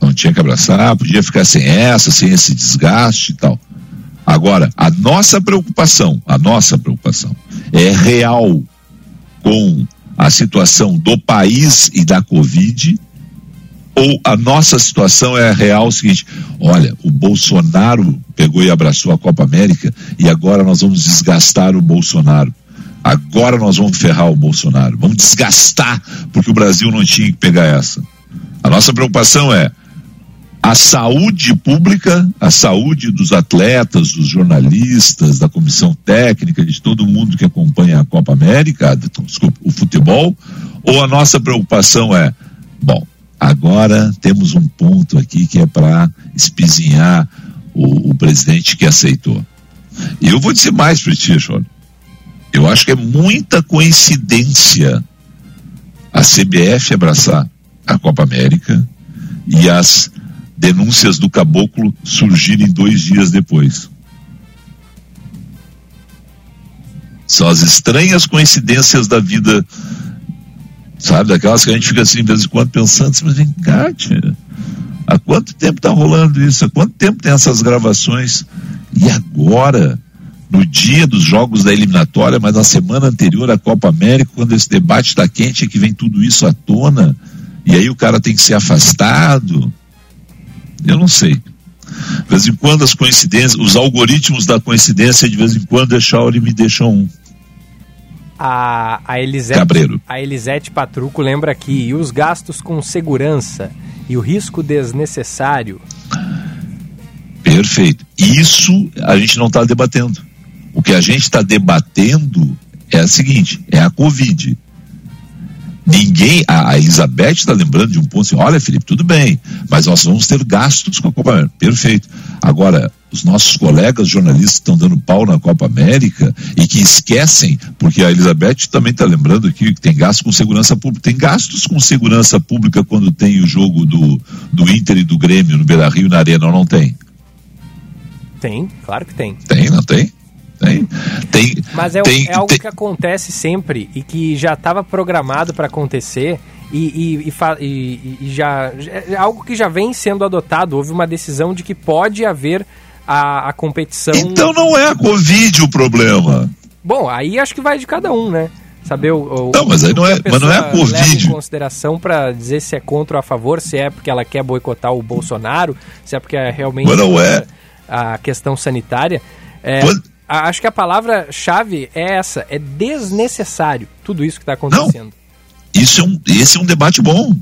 Não tinha que abraçar, podia ficar sem essa, sem esse desgaste e tal. Agora, a nossa preocupação, a nossa preocupação é real com a situação do país e da Covid ou a nossa situação é real o seguinte: olha, o Bolsonaro pegou e abraçou a Copa América e agora nós vamos desgastar o Bolsonaro. Agora nós vamos ferrar o Bolsonaro. Vamos desgastar porque o Brasil não tinha que pegar essa. A nossa preocupação é a saúde pública, a saúde dos atletas, dos jornalistas, da comissão técnica, de todo mundo que acompanha a Copa América, desculpa, o futebol, ou a nossa preocupação é, bom, Agora temos um ponto aqui que é para espizinhar o, o, presidente que aceitou. E eu vou dizer mais para ti, Jorge. Eu acho que é muita coincidência a CBF abraçar a Copa América e as denúncias do caboclo surgirem dois dias depois. São as estranhas coincidências da vida Sabe, daquelas que a gente fica assim de vez em quando pensando, mas vem cá, tia, há quanto tempo está rolando isso? Há quanto tempo tem essas gravações? E agora, no dia dos jogos da eliminatória, mas na semana anterior à Copa América, quando esse debate está quente, é que vem tudo isso à tona, e aí o cara tem que ser afastado. Eu não sei. De vez em quando as coincidências, os algoritmos da coincidência, de vez em quando deixam e me deixam um
a, a, Elisete,
Cabreiro.
a Elisete Patruco lembra aqui, e os gastos com segurança e o risco desnecessário.
Perfeito. Isso a gente não está debatendo. O que a gente está debatendo é o seguinte: é a Covid. Ninguém, a, a Elizabeth está lembrando de um ponto assim: olha, Felipe, tudo bem, mas nós vamos ter gastos com a Copa América. Perfeito. Agora, os nossos colegas jornalistas estão dando pau na Copa América e que esquecem, porque a Elizabeth também está lembrando aqui que tem gastos com segurança pública. Tem gastos com segurança pública quando tem o jogo do, do Inter e do Grêmio no Beira Rio na Arena, ou não tem?
Tem, claro que tem.
Tem, não tem? Tem. tem
Mas é,
tem,
é algo tem... que acontece sempre e que já estava programado para acontecer e, e, e, e, já é algo que já vem sendo adotado. Houve uma decisão de que pode haver a, a competição.
Então não é a Covid o problema.
Bom, aí acho que vai de cada um, né? Saber o,
o não, mas aí não é, mas não é a Covid.
Em consideração para dizer se é contra ou a favor, se é porque ela quer boicotar o Bolsonaro, se é porque é realmente
mas não é.
a questão sanitária. É, acho que a palavra-chave é essa, é desnecessário tudo isso que está acontecendo.
Não, isso é um, esse é um debate bom.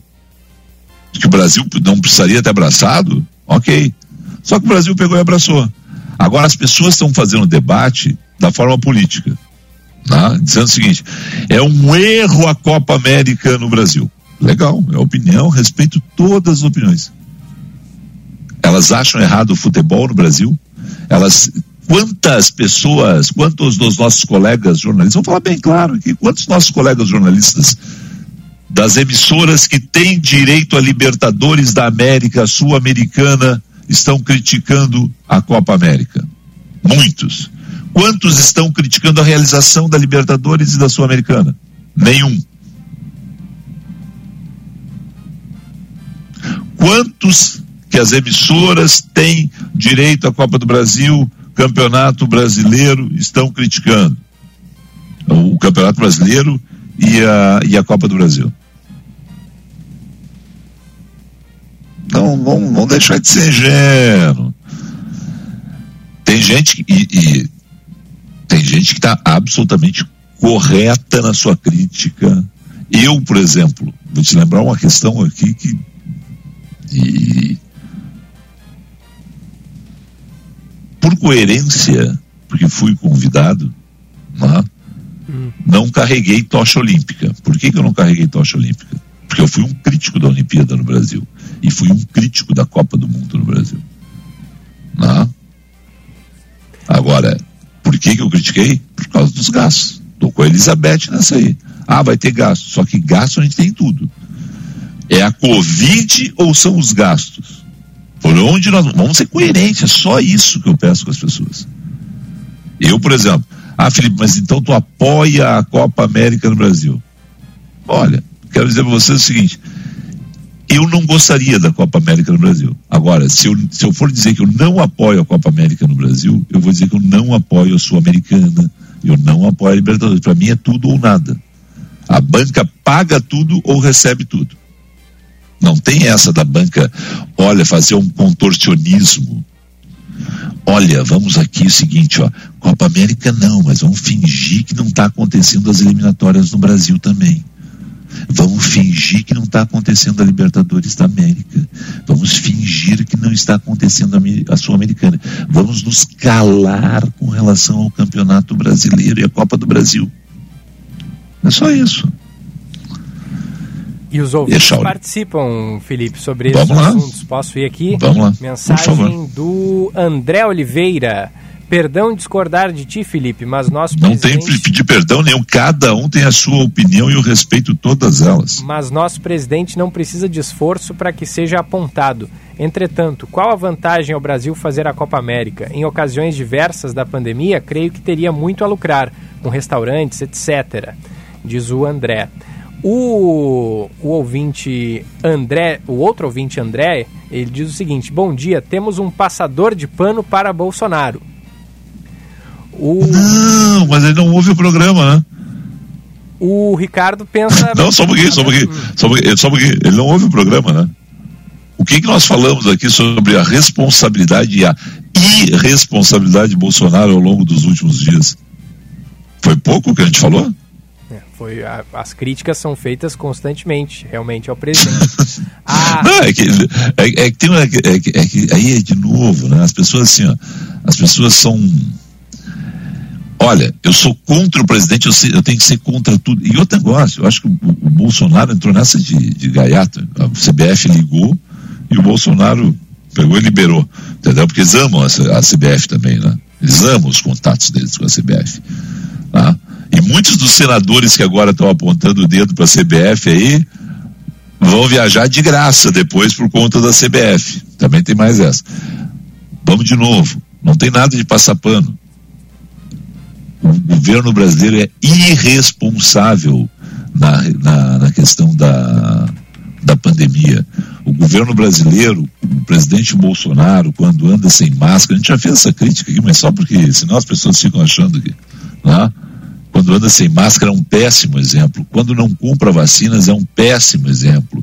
Que o Brasil não precisaria ter abraçado, ok. Só que o Brasil pegou e abraçou. Agora as pessoas estão fazendo debate da forma política, tá? dizendo o seguinte: é um erro a Copa América no Brasil. Legal, é opinião, respeito todas as opiniões. Elas acham errado o futebol no Brasil? Elas quantas pessoas, quantos dos nossos colegas jornalistas, vamos falar bem claro aqui, quantos nossos colegas jornalistas das emissoras que têm direito a Libertadores da América Sul-Americana estão criticando a Copa América? Muitos. Quantos estão criticando a realização da Libertadores e da Sul-Americana? Nenhum. Quantos que as emissoras têm direito à Copa do Brasil, Campeonato Brasileiro, estão criticando? O Campeonato Brasileiro e a, e a Copa do Brasil. Não, vamos, vamos deixar de ser ingênuo. Tem gente e, e tem gente que está absolutamente correta na sua crítica. Eu, por exemplo, vou te lembrar uma questão aqui que e, por coerência, porque fui convidado, né, hum. não carreguei tocha olímpica. Por que, que eu não carreguei tocha olímpica? Porque eu fui um crítico da Olimpíada no Brasil e fui um crítico da Copa do Mundo no Brasil. Né? Agora, por que, que eu critiquei? Por causa dos gastos. Estou com a Elizabeth nessa aí. Ah, vai ter gasto. Só que gasto a gente tem tudo. É a Covid ou são os gastos? Por onde nós vamos ser coerentes, é só isso que eu peço com as pessoas. Eu, por exemplo, ah, Felipe, mas então tu apoia a Copa América no Brasil? Olha, quero dizer para você o seguinte: eu não gostaria da Copa América no Brasil. Agora, se eu, se eu for dizer que eu não apoio a Copa América no Brasil, eu vou dizer que eu não apoio a Sul-Americana, eu não apoio a Libertadores. Para mim é tudo ou nada. A banca paga tudo ou recebe tudo. Não tem essa da banca, olha, fazer um contorcionismo. Olha, vamos aqui o seguinte, ó, Copa América não, mas vamos fingir que não está acontecendo as eliminatórias no Brasil também. Vamos fingir que não está acontecendo a Libertadores da América. Vamos fingir que não está acontecendo a, a Sul-Americana. Vamos nos calar com relação ao Campeonato Brasileiro e a Copa do Brasil. É só isso.
E os ouvintes participam, Felipe, sobre
Vamos
esses
lá.
assuntos. Posso ir aqui?
Vamos lá.
Mensagem do André Oliveira. Perdão discordar de ti, Felipe, mas nosso
Não
presidente...
tem pedir perdão nenhum. Cada um tem a sua opinião e eu respeito todas elas.
Mas nosso presidente não precisa de esforço para que seja apontado. Entretanto, qual a vantagem ao Brasil fazer a Copa América? Em ocasiões diversas da pandemia, creio que teria muito a lucrar, com restaurantes, etc. Diz o André. O, o ouvinte André, o outro ouvinte André, ele diz o seguinte: Bom dia, temos um passador de pano para Bolsonaro.
O... Não, mas ele não ouve o programa, né?
O Ricardo pensa.
Não, só um pouquinho, só um pouquinho, só um pouquinho, só um pouquinho. Ele não ouve o programa, né? O que, que nós falamos aqui sobre a responsabilidade e a irresponsabilidade de Bolsonaro ao longo dos últimos dias? Foi pouco que a gente falou?
Foi, a, as críticas são feitas constantemente, realmente, ao presidente. *laughs*
ah. Não, é que, é, é que tem uma, é que, é que aí é de novo, né? As pessoas assim, ó, as pessoas são Olha, eu sou contra o presidente, eu, sei, eu, tenho que ser contra tudo. E outro negócio, eu acho que o, o Bolsonaro entrou nessa de, de gaiato. A CBF ligou e o Bolsonaro pegou e liberou. Entendeu? Porque eles amam a, a CBF também, né? Eles amam os contatos deles com a CBF. Tá? E muitos dos senadores que agora estão apontando o dedo para a CBF aí vão viajar de graça depois por conta da CBF. Também tem mais essa. Vamos de novo. Não tem nada de passar pano o governo brasileiro é irresponsável na, na, na, questão da, da pandemia. O governo brasileiro, o presidente Bolsonaro, quando anda sem máscara, a gente já fez essa crítica aqui, mas só porque senão as pessoas ficam achando que. Né? Quando anda sem máscara é um péssimo exemplo. Quando não compra vacinas é um péssimo exemplo,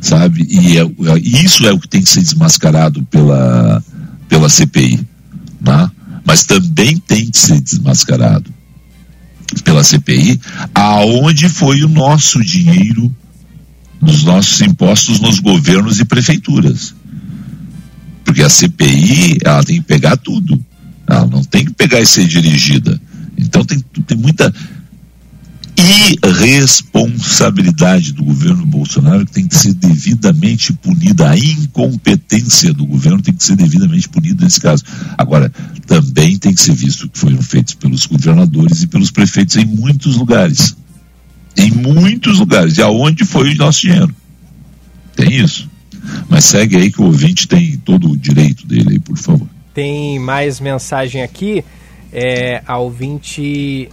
sabe? E é, isso é o que tem que ser desmascarado pela, pela CPI. Né? mas também tem que ser desmascarado pela CPI, aonde foi o nosso dinheiro dos nossos impostos nos governos e prefeituras. Porque a CPI, ela tem que pegar tudo. Ela não tem que pegar e ser dirigida. Então tem, tem muita irresponsabilidade do governo Bolsonaro que tem que ser devidamente punida. A incompetência do governo tem que ser devidamente punida nesse caso. Agora, também tem que ser visto que foram feitos pelos governadores e pelos prefeitos em muitos lugares. Em muitos lugares. E aonde foi o nosso dinheiro? Tem isso. Mas segue aí que o ouvinte tem todo o direito dele aí, por favor.
Tem mais mensagem aqui. É, a ouvinte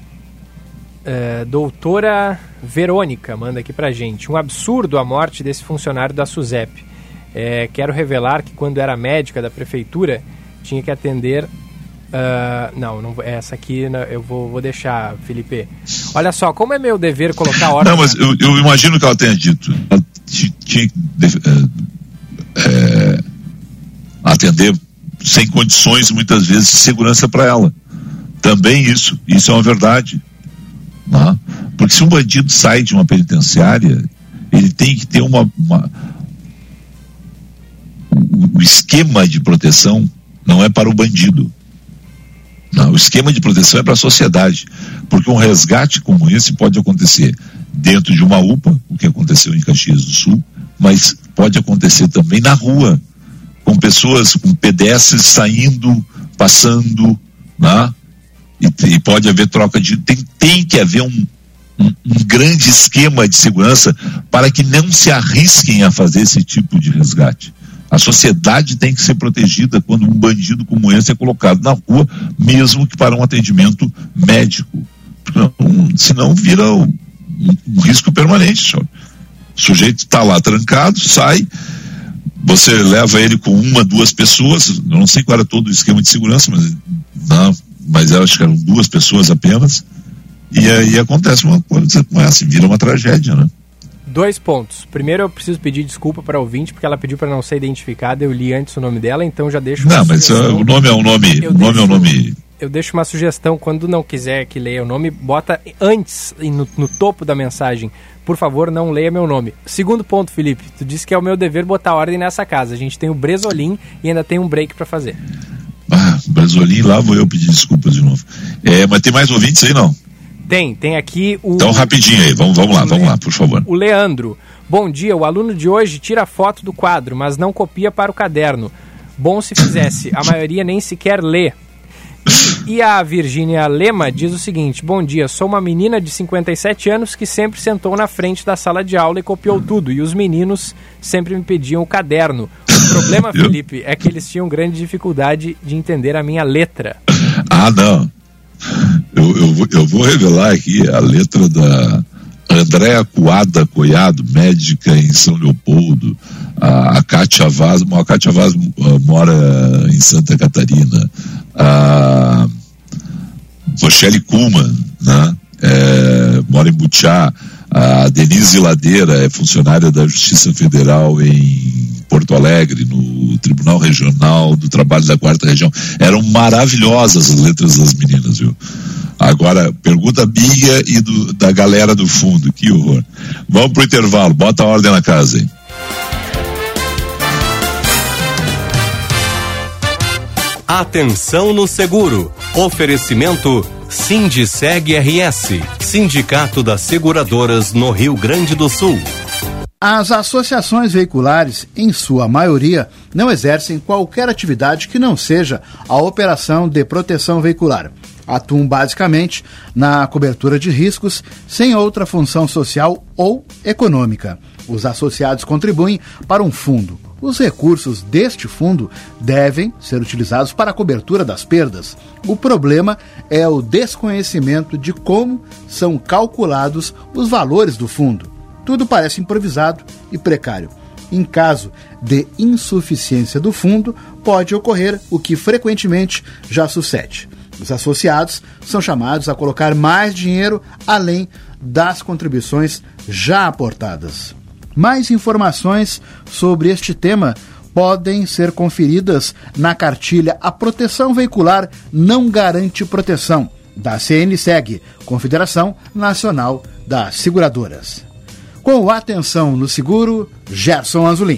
Uh, doutora Verônica manda aqui pra gente. Um absurdo a morte desse funcionário da SUSEP. É, quero revelar que quando era médica da prefeitura, tinha que atender Uh, não, não, essa aqui eu vou, vou deixar, Felipe. Olha só, como é meu dever colocar ordem.
Não, mas eu, eu imagino que ela tenha dito. Ela tinha que é, é, atender sem condições, muitas vezes, de segurança para ela. Também isso, isso é uma verdade. Né? Porque se um bandido sai de uma penitenciária, ele tem que ter uma, uma o, esquema de proteção não é para o bandido. Não, o esquema de proteção é para a sociedade. Porque um resgate como esse pode acontecer dentro de uma UPA, o que aconteceu em Caxias do Sul, mas pode acontecer também na rua, com pessoas, com pedestres saindo, passando, né? E, e pode haver troca de. Tem, tem que haver um, um, um, grande esquema de segurança para que não se arrisquem a fazer esse tipo de resgate. A sociedade tem que ser protegida quando um bandido como esse é colocado na rua, mesmo que para um atendimento médico. Um, senão vira um, um risco permanente. Senhor. O sujeito está lá trancado, sai, você leva ele com uma, duas pessoas, eu não sei qual era todo o esquema de segurança, mas não, mas eu acho que eram duas pessoas apenas, e aí acontece uma coisa com essa, vira uma tragédia, né?
Dois pontos. Primeiro, eu preciso pedir desculpa para a ouvinte, porque ela pediu para não ser identificada. Eu li antes o nome dela, então já deixo.
Não, mas uh, o nome é um nome. Eu o nome deixo, é um nome.
Eu deixo uma sugestão. Quando não quiser que leia o nome, bota antes, no, no topo da mensagem. Por favor, não leia meu nome. Segundo ponto, Felipe. Tu disse que é o meu dever botar ordem nessa casa. A gente tem o Bresolim e ainda tem um break para fazer.
Ah, Bresolim, lá vou eu pedir desculpas de novo. É, mas tem mais ouvintes aí, não?
Tem, tem aqui o.
Então, rapidinho aí, vamos, vamos lá, vamos lá, por favor.
O Leandro. Bom dia, o aluno de hoje tira foto do quadro, mas não copia para o caderno. Bom se fizesse, a maioria nem sequer lê. E, e a Virgínia Lema diz o seguinte: Bom dia, sou uma menina de 57 anos que sempre sentou na frente da sala de aula e copiou tudo, e os meninos sempre me pediam o caderno. Problema, Felipe, é que eles tinham grande dificuldade de entender a minha letra.
Ah, não. Eu, eu, vou, eu vou revelar aqui a letra da Andréa Coada Coiado, médica em São Leopoldo. A, a Kátia Vaz, a Kátia Vaz uh, mora em Santa Catarina. A Rochelle Kuhlmann, né? É, mora em Butiá. A Denise Ladeira é funcionária da Justiça Federal em Porto Alegre, no Tribunal Regional do Trabalho da Quarta Região. Eram maravilhosas as letras das meninas, viu? Agora, pergunta minha e do, da galera do fundo, que horror. Vamos pro intervalo, bota a ordem na casa, hein?
Atenção no seguro. Oferecimento Sindiceg RS, Sindicato das Seguradoras no Rio Grande do Sul.
As associações veiculares, em sua maioria, não exercem qualquer atividade que não seja a operação de proteção veicular. Atuam basicamente na cobertura de riscos, sem outra função social ou econômica. Os associados contribuem para um fundo. Os recursos deste fundo devem ser utilizados para a cobertura das perdas. O problema é o desconhecimento de como são calculados os valores do fundo tudo parece improvisado e precário. Em caso de insuficiência do fundo, pode ocorrer o que frequentemente já sucede. Os associados são chamados a colocar mais dinheiro além das contribuições já aportadas. Mais informações sobre este tema podem ser conferidas na cartilha A Proteção Veicular Não Garante Proteção, da CNSEG, Confederação Nacional das Seguradoras. Com atenção no seguro, Gerson Azulim.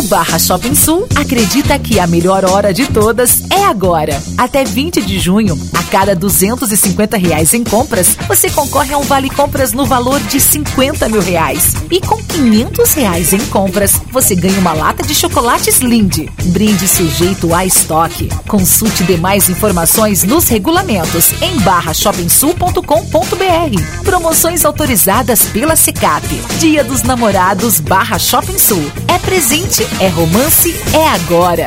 O Barra Shopping Sul acredita que a melhor hora de todas é agora. Até 20 de junho, a cada 250 reais em compras, você concorre a um vale compras no valor de 50 mil reais. E com 500 reais em compras, você ganha uma lata de chocolates Lindt. Brinde sujeito a estoque. Consulte demais informações nos regulamentos em barrashopingsul.com.br. Promoções autorizadas pela Secap. Dia dos Namorados Barra Shopping Sul. É presente, é romance, é agora.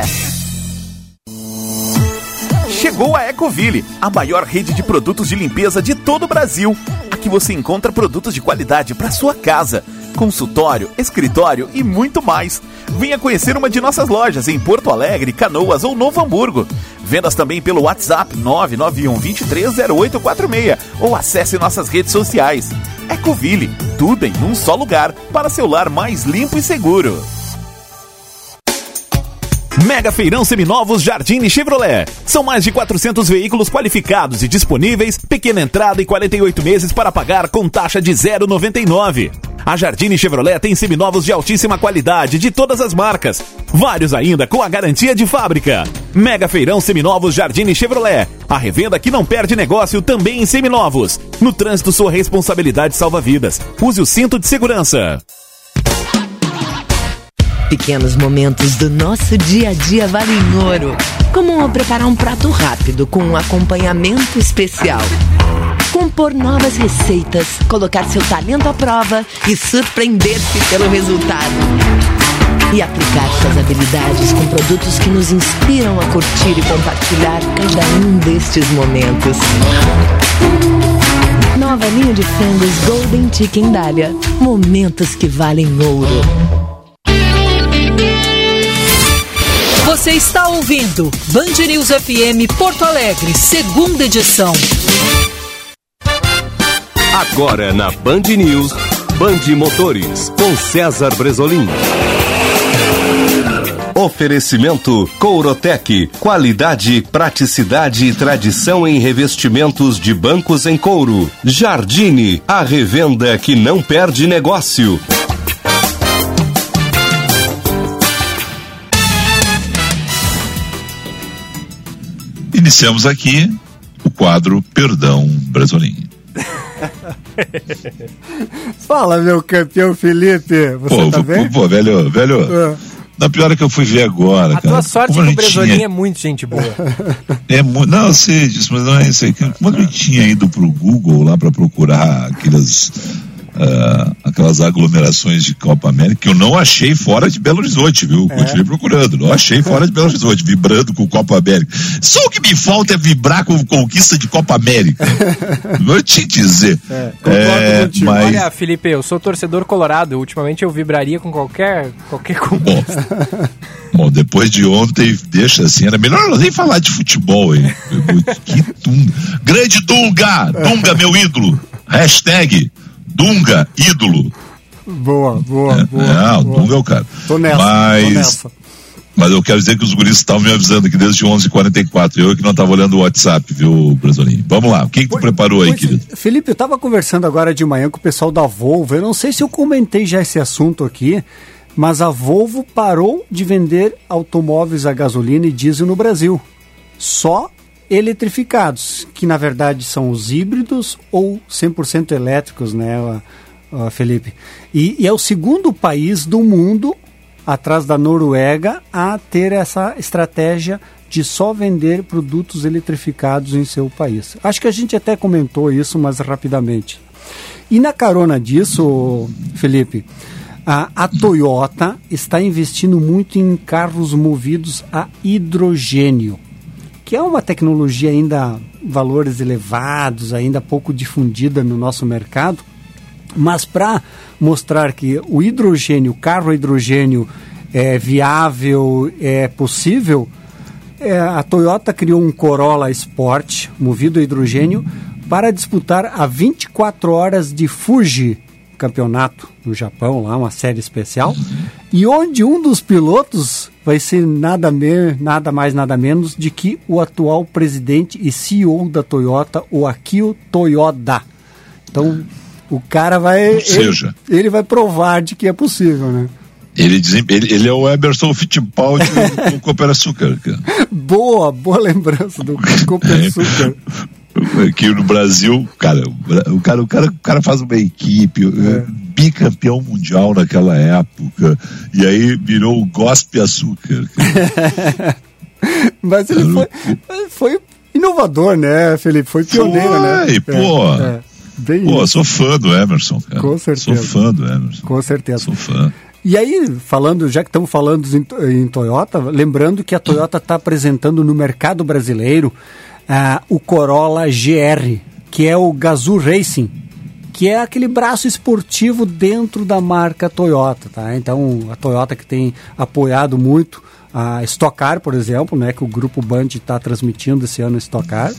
Chegou a Ecoville, a maior rede de produtos de limpeza de todo o Brasil. Aqui você encontra produtos de qualidade para sua casa, consultório, escritório e muito mais. Venha conhecer uma de nossas lojas em Porto Alegre, Canoas ou Novo Hamburgo. Vendas também pelo WhatsApp 991 230846 ou acesse nossas redes sociais. Ecoville, tudo em um só lugar para seu lar mais limpo e seguro. Mega Feirão Seminovos Jardine Chevrolet. São mais de 400 veículos qualificados e disponíveis, pequena entrada e 48 meses para pagar com taxa de 0,99. A Jardine Chevrolet tem seminovos de altíssima qualidade de todas as marcas. Vários ainda com a garantia de fábrica. Mega Feirão Seminovos Jardine Chevrolet. A revenda que não perde negócio também em seminovos. No trânsito, sua responsabilidade salva vidas. Use o cinto de segurança.
Pequenos momentos do nosso dia a dia valem ouro. Como preparar um prato rápido com um acompanhamento especial. Compor novas receitas, colocar seu talento à prova e surpreender-se pelo resultado. E aplicar suas habilidades com produtos que nos inspiram a curtir e compartilhar cada um destes momentos. Nova linha de frangos Golden Chicken Dália. Momentos que valem ouro.
Você está ouvindo Band News FM Porto Alegre, segunda edição.
Agora na Band News, Band Motores, com César Bresolim. Oferecimento Courotec, qualidade, praticidade e tradição em revestimentos de bancos em couro. Jardine, a revenda que não perde negócio.
Iniciamos aqui o quadro Perdão Brasolim. *laughs*
Fala, meu campeão Felipe. Você
pô,
tá bem?
Pô, velho, velho.
Ah.
Na pior é que eu fui ver agora,
A
cara.
tua sorte é
como
que
a
o Bresolim
tinha-
é muito gente boa. *laughs*
É mu- não, eu sei disso, mas não é isso aí. Quando eu tinha ido pro Google lá para procurar aquelas, ah, aquelas aglomerações de Copa América, que eu não achei fora de Belo Horizonte, viu?
É.
Continuei procurando, não achei fora de Belo Horizonte, vibrando com Copa América. Só o que me falta é vibrar com conquista de Copa América. *laughs* Vou te dizer. É, mas,
Olha, Felipe, eu sou torcedor colorado. Ultimamente eu vibraria com qualquer, qualquer conquista.
Bom, depois de ontem, deixa assim, era melhor nem falar de futebol, hein? *laughs* Que Dunga. Grande Dunga! Dunga, meu ídolo! Hashtag Dunga, ídolo.
Boa, boa, boa.
É, o
boa.
Dunga é o cara.
Tô nessa,
mas,
tô nessa.
mas eu quero dizer que os guris estavam me avisando que desde 11h44, eu que não estava olhando o WhatsApp, viu, Brasolinho? Vamos lá, o que, que tu preparou aí,
Pois,
querido?
Felipe, eu tava conversando agora de manhã com o pessoal da Volvo. Eu não sei se eu comentei já esse assunto aqui, mas a Volvo parou de vender automóveis a gasolina e diesel no Brasil. Só eletrificados, que na verdade são os híbridos ou 100% elétricos, né, Felipe? E, e é o segundo país do mundo, atrás da Noruega, a ter essa estratégia de só vender produtos eletrificados em seu país. Acho que a gente até comentou isso, mas rapidamente. E na carona disso, Felipe, a, a Toyota está investindo muito em carros movidos a hidrogênio, que é uma tecnologia ainda valores elevados, ainda pouco difundida no nosso mercado, mas para mostrar que o hidrogênio, o carro hidrogênio é viável, é possível, é, a Toyota criou um Corolla Sport movido a hidrogênio para disputar a 24 horas de Fuji campeonato no Japão, lá uma série especial, e onde um dos pilotos vai ser nada, me, nada mais nada menos de que o atual presidente e CEO da Toyota, o Akio Toyoda. Então, o cara vai
Ou seja-
ele, ele vai provar de que é possível, né?
Ele, ele, ele, é o Emerson Fittipaldi *laughs* do Cooper Açúcar. Cara.
Boa, boa lembrança do Cooper é. Açúcar. *laughs*
Aqui no Brasil, cara, o cara, o cara, o cara faz uma equipe, é. bicampeão mundial naquela época, e aí virou o Gospe Açúcar. *laughs*
Mas ele foi, foi inovador, né, Felipe? Foi pioneiro, foi,
né? Pô, é, é. Pô, isso. sou fã do Emerson, cara.
Com certeza.
Sou fã do Emerson.
Com certeza.
Sou fã.
E aí, falando, já que estamos falando em, em Toyota, lembrando que a Toyota está apresentando no mercado brasileiro uh, o Corolla GR, que é o Gazoo Racing, que é aquele braço esportivo dentro da marca Toyota, tá? Então, a Toyota que tem apoiado muito a Stock Car, por exemplo, né, que o grupo Band está transmitindo esse ano Stock Car,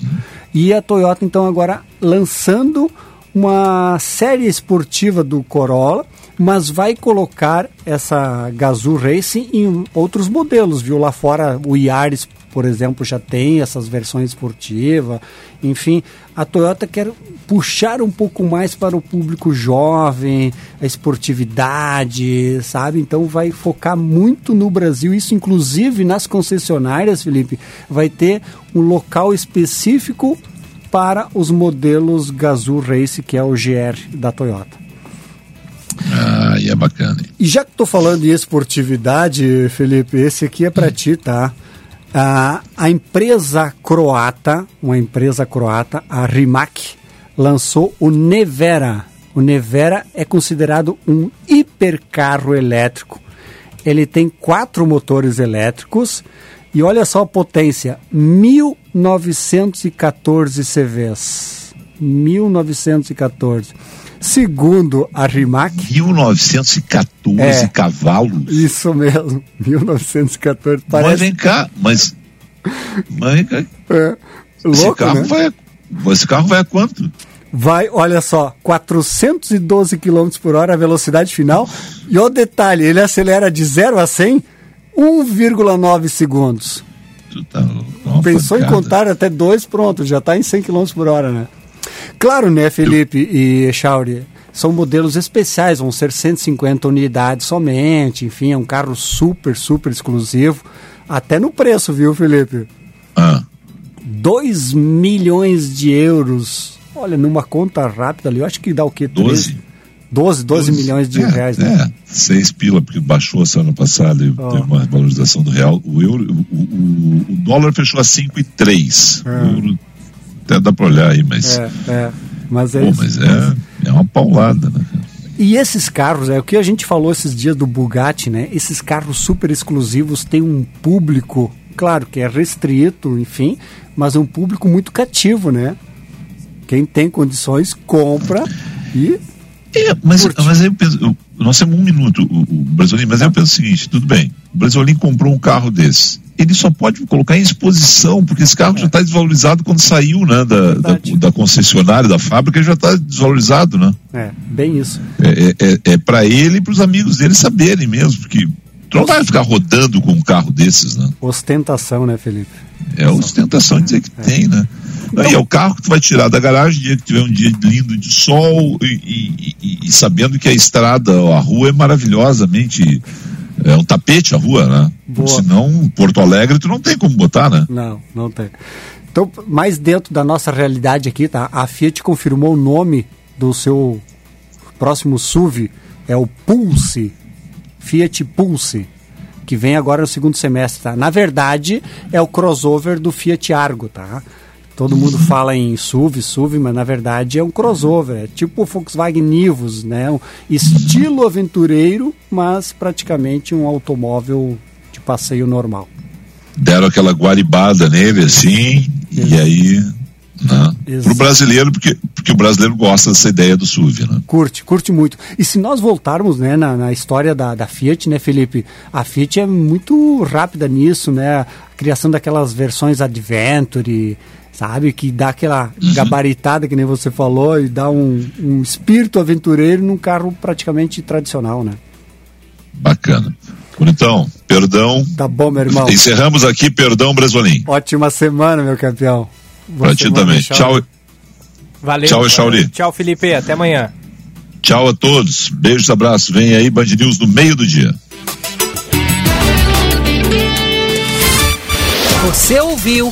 e a Toyota então agora lançando uma série esportiva do Corolla, mas vai colocar essa Gazoo Racing em outros modelos, viu? Lá fora o Yaris, por exemplo, já tem essas versões esportivas. Enfim, a Toyota quer puxar um pouco mais para o público jovem, a esportividade, sabe? Então vai focar muito no Brasil, isso inclusive nas concessionárias, Felipe, vai ter um local específico para os modelos Gazoo Race, que é o GR da Toyota.
Ah, e é bacana.
E já que estou falando em esportividade, Felipe, esse aqui é para ti, tá? Ah, a empresa croata, uma empresa croata, a Rimac, lançou o Nevera. O Nevera é considerado um hipercarro elétrico. Ele tem quatro motores elétricos e olha só a potência: 1914 CVs. 1914. Segundo a Rimac.
1914 é, cavalos?
Isso mesmo, *laughs* 1914.
Parece... Mas vem cá, mas. mas vem cá. É. Louco, esse, carro né? vai, esse carro vai a quanto?
Vai, olha só, 412 km por hora a velocidade final. E o detalhe, ele acelera de 0 a 100 1,9 segundos. Tá Pensou pancada. em contar até 2, pronto, já está em 100 km por hora, né? Claro, né, Felipe e Chauri? São modelos especiais, vão ser 150 unidades somente, enfim, é um carro super, super exclusivo. Até no preço, viu, Felipe?
Ah.
2 milhões de euros. Olha, numa conta rápida ali, eu acho que dá o quê?
12?
12, 12, milhões de
é,
reais, né?
É, 6 pila, porque baixou esse ano passado e oh. teve uma valorização do real. O, euro, o, o, o dólar fechou a 5,3. É. O euro até dá para olhar aí, mas.
É, é. Mas é,
Pô, mas é, é uma paulada, né?
E esses carros, é o que a gente falou esses dias do Bugatti, né? Esses carros super exclusivos têm um público, claro que é restrito, enfim, mas um público muito cativo, né? Quem tem condições compra e.
É, mas, mas aí eu penso, eu, nós temos um minuto, o, o Brasolim, mas eu penso o seguinte: tudo bem, o Brasolim comprou um carro desse ele só pode colocar em exposição, porque esse carro é. já está desvalorizado quando saiu né, da, da, da, concessionária, da fábrica, já está desvalorizado, né?
É, bem isso.
É, é, é para ele e para os amigos dele saberem mesmo, porque tu não vai ficar rodando com um carro desses, né?
Ostentação, né, Felipe?
É ostentação dizer que é. tem, né? Aí é o carro que tu vai tirar da garagem dia que tiver um dia lindo de sol e, e, e, e sabendo que a estrada, a rua é maravilhosamente é um tapete a rua, né? Boa. Senão, Porto Alegre, tu não tem como botar, né?
Não, não tem. Então, mais dentro da nossa realidade aqui, tá? A Fiat confirmou o nome do seu próximo SUV, é o Pulse, Fiat Pulse, que vem agora no segundo semestre, tá? Na verdade, é o crossover do Fiat Argo, tá? Todo mundo fala em SUV, SUV, mas na verdade é um crossover, é tipo o Volkswagen Nivus, né? Um estilo aventureiro, mas praticamente um automóvel de passeio normal.
Deram aquela guaribada nele assim, e aí né? Para o brasileiro, porque, porque o brasileiro gosta dessa ideia do SUV, né?
Curte, curte muito. E se nós voltarmos né, na, na história da, da Fiat, né, Felipe? A Fiat é muito rápida nisso, né? A criação daquelas versões Adventure, sabe? Que dá aquela gabaritada, que nem você falou, e dá um, um espírito aventureiro num carro praticamente tradicional, né?
Bacana. Bonitão, perdão.
Tá bom, meu irmão.
Encerramos aqui, perdão, Bresolim.
Ótima semana, meu campeão.
Boa pra ti também. Tchau.
Valeu.
Tchau, Chauri.
Tchau, Felipe. Até amanhã.
Tchau a todos. Beijos, abraços. Vem aí, Band News no meio do dia.
Você ouviu